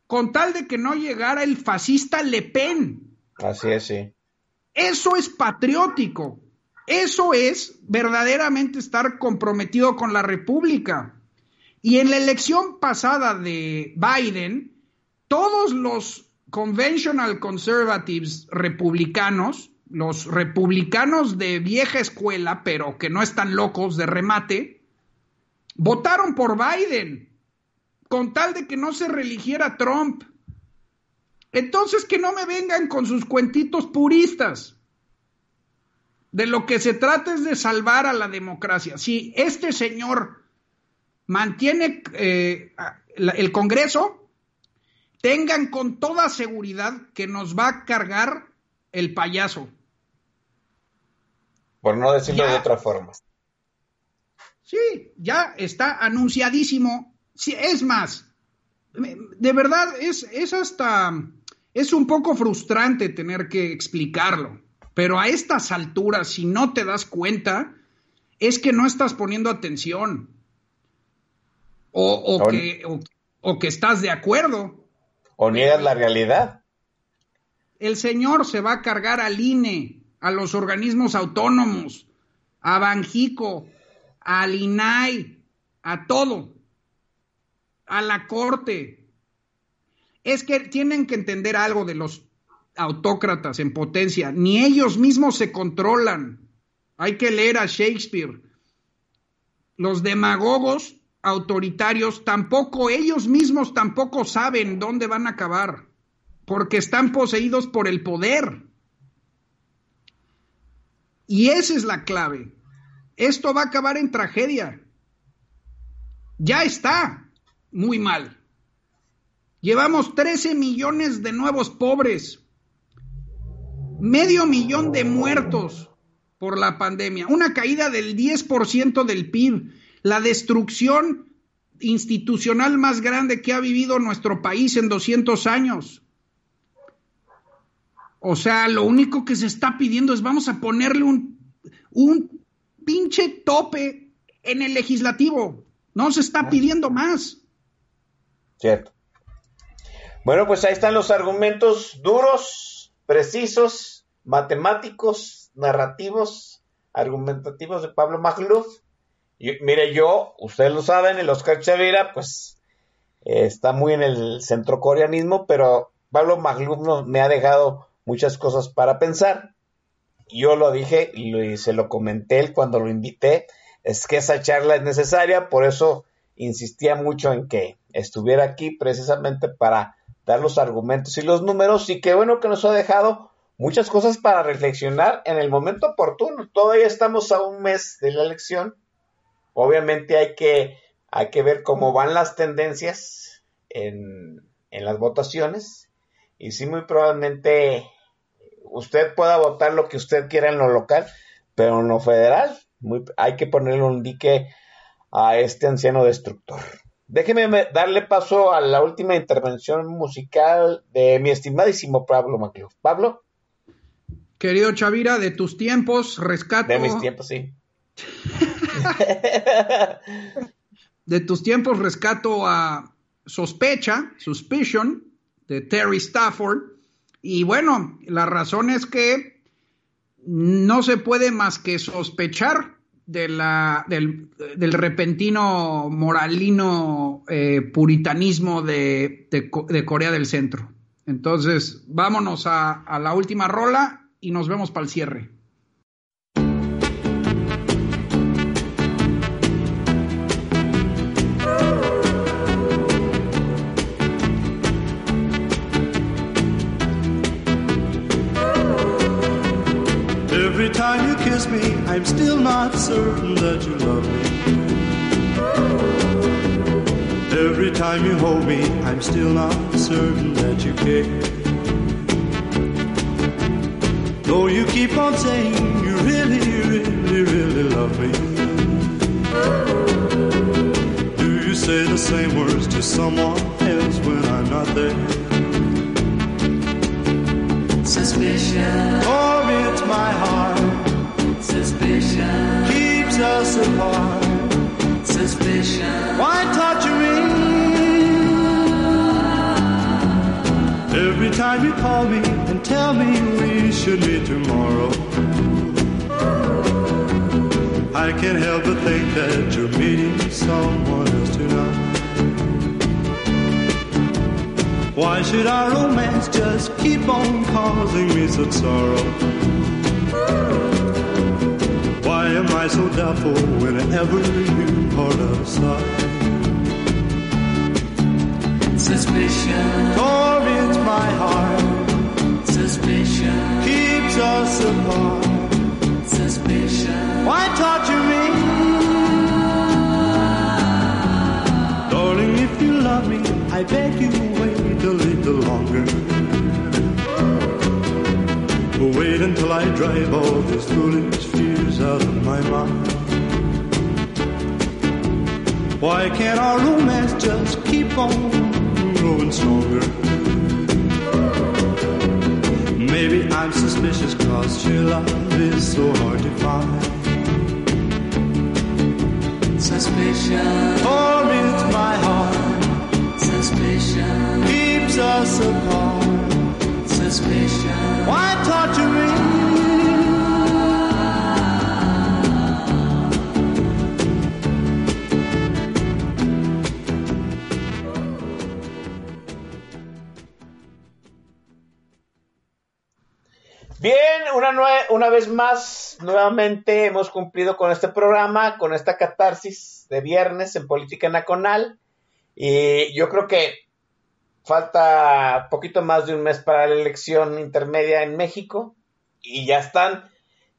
con tal de que no llegara el fascista Le Pen. Así es, sí. Eso es patriótico. Eso es verdaderamente estar comprometido con la República. Y en la elección pasada de Biden, todos los conventional conservatives republicanos, los republicanos de vieja escuela, pero que no están locos de remate, votaron por Biden con tal de que no se religiera Trump. Entonces que no me vengan con sus cuentitos puristas. De lo que se trata es de salvar a la democracia. Si este señor mantiene eh, el Congreso, tengan con toda seguridad que nos va a cargar el payaso. Por no decirlo de otra forma. Sí, ya está anunciadísimo. Sí, es más, de verdad es, es hasta, es un poco frustrante tener que explicarlo, pero a estas alturas, si no te das cuenta, es que no estás poniendo atención o, que, o, que estás de acuerdo. O niegas la realidad. El señor se va a cargar al INE, a los organismos autónomos, a Banjico, al INAI, a todo, a la Corte. Es que tienen que entender algo de los autócratas en potencia. Ni ellos mismos se controlan. Hay que leer a Shakespeare. Los demagogos autoritarios, tampoco ellos mismos tampoco saben dónde van a acabar, porque están poseídos por el poder. Y esa es la clave. Esto va a acabar en tragedia. Ya está muy mal. Llevamos 13 millones de nuevos pobres, medio millón de muertos por la pandemia, una caída del 10% del PIB la destrucción institucional más grande que ha vivido nuestro país en 200 años. O sea, lo único que se está pidiendo es vamos a ponerle un, un pinche tope en el legislativo. No se está pidiendo más. Cierto. Bueno, pues ahí están los argumentos duros, precisos, matemáticos, narrativos, argumentativos de Pablo Magluf mire, yo, ustedes lo saben, el Oscar Chavira, pues eh, está muy en el centro coreanismo, pero Pablo Maglub me ha dejado muchas cosas para pensar. Yo lo dije y se lo comenté él cuando lo invité, es que esa charla es necesaria, por eso insistía mucho en que estuviera aquí precisamente para dar los argumentos y los números y qué bueno que nos ha dejado muchas cosas para reflexionar en el momento oportuno. Todavía estamos a un mes de la elección. Obviamente hay que, hay que ver cómo van las tendencias en, en las votaciones y sí muy probablemente usted pueda votar lo que usted quiera en lo local, pero en lo federal muy, hay que ponerle un dique a este anciano destructor. Déjeme me- darle paso a la última intervención musical de mi estimadísimo Pablo Macluf. Pablo, Querido Chavira, de tus tiempos, rescato. de mis tiempos, sí. *laughs* De tus tiempos, rescato a Sospecha, Suspicion, de Terry Stafford. Y bueno, la razón es que no se puede más que sospechar de la, del, del repentino moralino eh, puritanismo de, de de Corea del Centro. Entonces, vámonos a, a la última rola y nos vemos para el cierre. Time you kiss me, I'm still not certain that you love me. Every time you hold me, I'm still not certain that you care. Though you keep on saying you really, really, really love me. Do you say the same words to someone else when I'm not there? Suspicion, Torments my heart, suspicion, keeps us apart. suspicion. Why torture me? Every time you call me and tell me we should meet tomorrow, I can't help but think that you're meeting someone else tonight. Why should our romance just keep on causing me such sorrow? Why am I so doubtful whenever you part outside? Suspicion, Torments my heart, suspicion, keeps us apart. suspicion. Why torture me? Darling, if you love me, I beg you wait a little longer. Wait until I drive all these foolish fears out of my mind. Why can't our romance just keep on growing stronger? Maybe I'm suspicious cause your love is so hard to find. Suspicion, Torments my heart, suspicion, us me? Bien, una, nue- una vez más, nuevamente hemos cumplido con este programa, con esta catarsis de viernes en Política Nacional. Y yo creo que falta poquito más de un mes para la elección intermedia en México. Y ya están,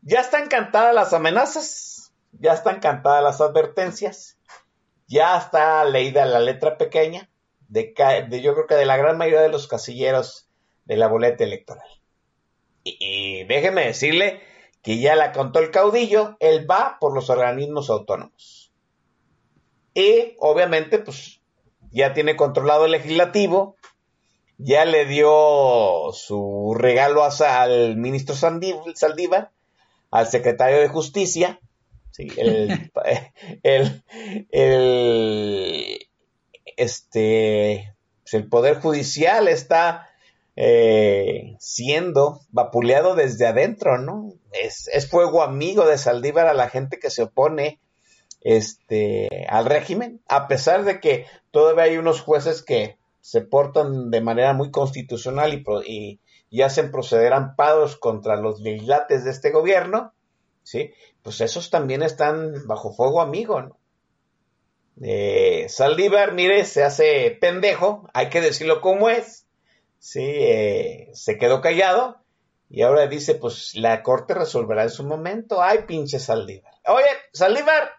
ya están cantadas las amenazas, ya están cantadas las advertencias, ya está leída la letra pequeña de, yo creo que de la gran mayoría de los casilleros de la boleta electoral. Y, y déjeme decirle que ya la contó el caudillo, él va por los organismos autónomos. Y obviamente, pues ya tiene controlado el legislativo, ya le dio su regalo a al ministro Saldívar, al secretario de Justicia, sí, el, *laughs* el, el- este, pues, el Poder Judicial está eh, siendo vapuleado desde adentro, ¿no? Es, es fuego amigo de Saldívar a la gente que se opone este, al régimen, a pesar de que todavía hay unos jueces que se portan de manera muy constitucional y, hacen proceder amparos contra los legislates de este gobierno, ¿sí? Pues esos también están bajo fuego amigo, ¿no? Eh, Saldívar, mire, se hace pendejo, hay que decirlo como es, ¿sí? Eh, se quedó callado y ahora dice, pues la corte resolverá en su momento. Ay, pinche Saldívar. Oye, Saldívar,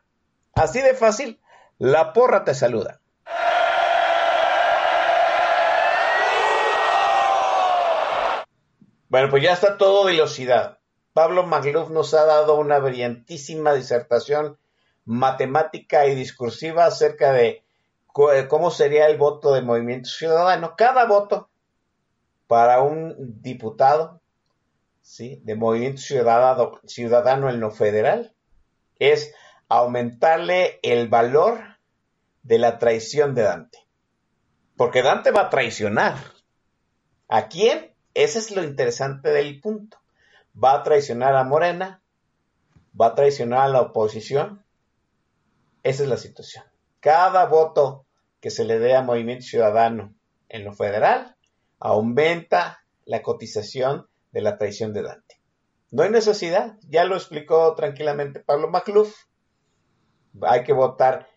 así de fácil, la porra te saluda. Bueno, pues ya está todo velocidad. Pablo Magluf nos ha dado una brillantísima disertación matemática y discursiva acerca de cómo sería el voto de Movimiento Ciudadano. Cada voto para un diputado de Movimiento Ciudadano, Ciudadano en lo federal es aumentarle el valor de la traición de Dante. Porque Dante va a traicionar. ¿A quién? Ese es lo interesante del punto. Va a traicionar a Morena, va a traicionar a la oposición. Esa es la situación. Cada voto que se le dé a Movimiento Ciudadano en lo federal aumenta la cotización de la traición de Dante. No hay necesidad, ya lo explicó tranquilamente Pablo Macluf. Hay que votar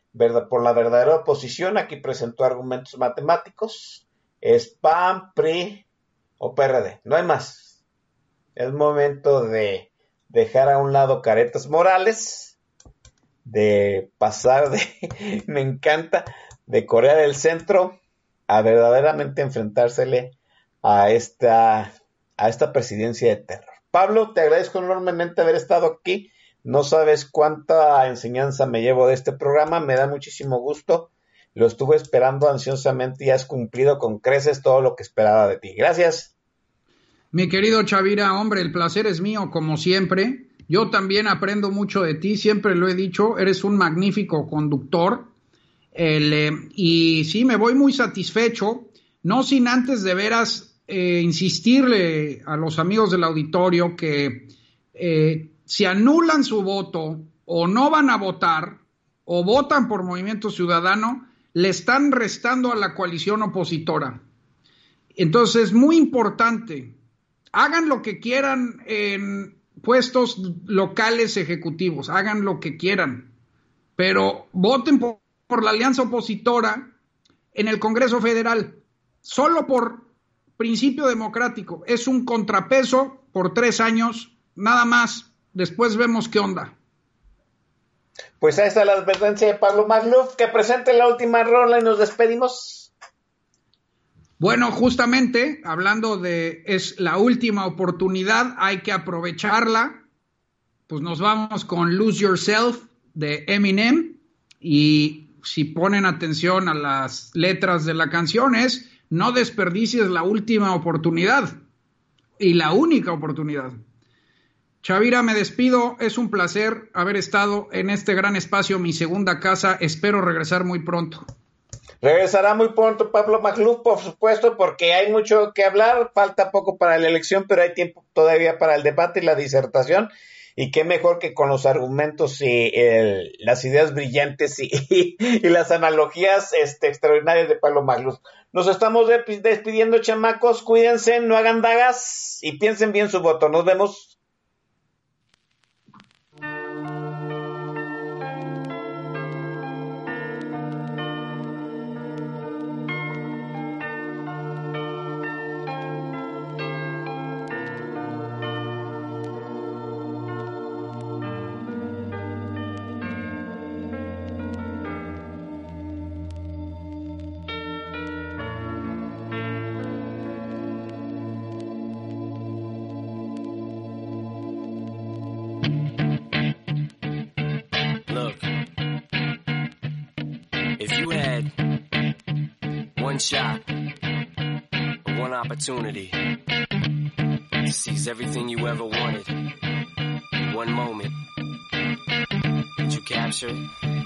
por la verdadera oposición. Aquí presentó argumentos matemáticos. Es PAN, PRI, o PRD, no hay más. Es momento de dejar a un lado caretas morales, de pasar de, *laughs* me encanta, de Corea del Centro a verdaderamente enfrentársele a esta, a esta presidencia de terror. Pablo, te agradezco enormemente haber estado aquí. No sabes cuánta enseñanza me llevo de este programa, me da muchísimo gusto. Lo estuve esperando ansiosamente y has cumplido con creces todo lo que esperaba de ti. Gracias. Mi querido Chavira, hombre, el placer es mío, como siempre. Yo también aprendo mucho de ti, siempre lo he dicho, eres un magnífico conductor. Eh, y sí, me voy muy satisfecho, no sin antes de veras eh, insistirle a los amigos del auditorio que eh, si anulan su voto o no van a votar o votan por Movimiento Ciudadano, le están restando a la coalición opositora. Entonces, es muy importante, hagan lo que quieran en puestos locales ejecutivos, hagan lo que quieran, pero voten por, por la alianza opositora en el Congreso Federal, solo por principio democrático. Es un contrapeso por tres años, nada más. Después vemos qué onda. Pues ahí está la advertencia de Pablo Magluf, que presente la última rola y nos despedimos. Bueno, justamente hablando de es la última oportunidad, hay que aprovecharla. Pues nos vamos con Lose Yourself de Eminem y si ponen atención a las letras de la canción es no desperdicies la última oportunidad y la única oportunidad. Chavira, me despido. Es un placer haber estado en este gran espacio, mi segunda casa. Espero regresar muy pronto. Regresará muy pronto Pablo Magluf, por supuesto, porque hay mucho que hablar. Falta poco para la elección, pero hay tiempo todavía para el debate y la disertación. Y qué mejor que con los argumentos y el, las ideas brillantes y, *laughs* las analogías este, extraordinarias de Pablo Magluf. Nos estamos despidiendo, chamacos. Cuídense, no hagan dagas y piensen bien su voto. Nos vemos. Opportunity to seize everything you ever wanted. One moment. Did you capture it?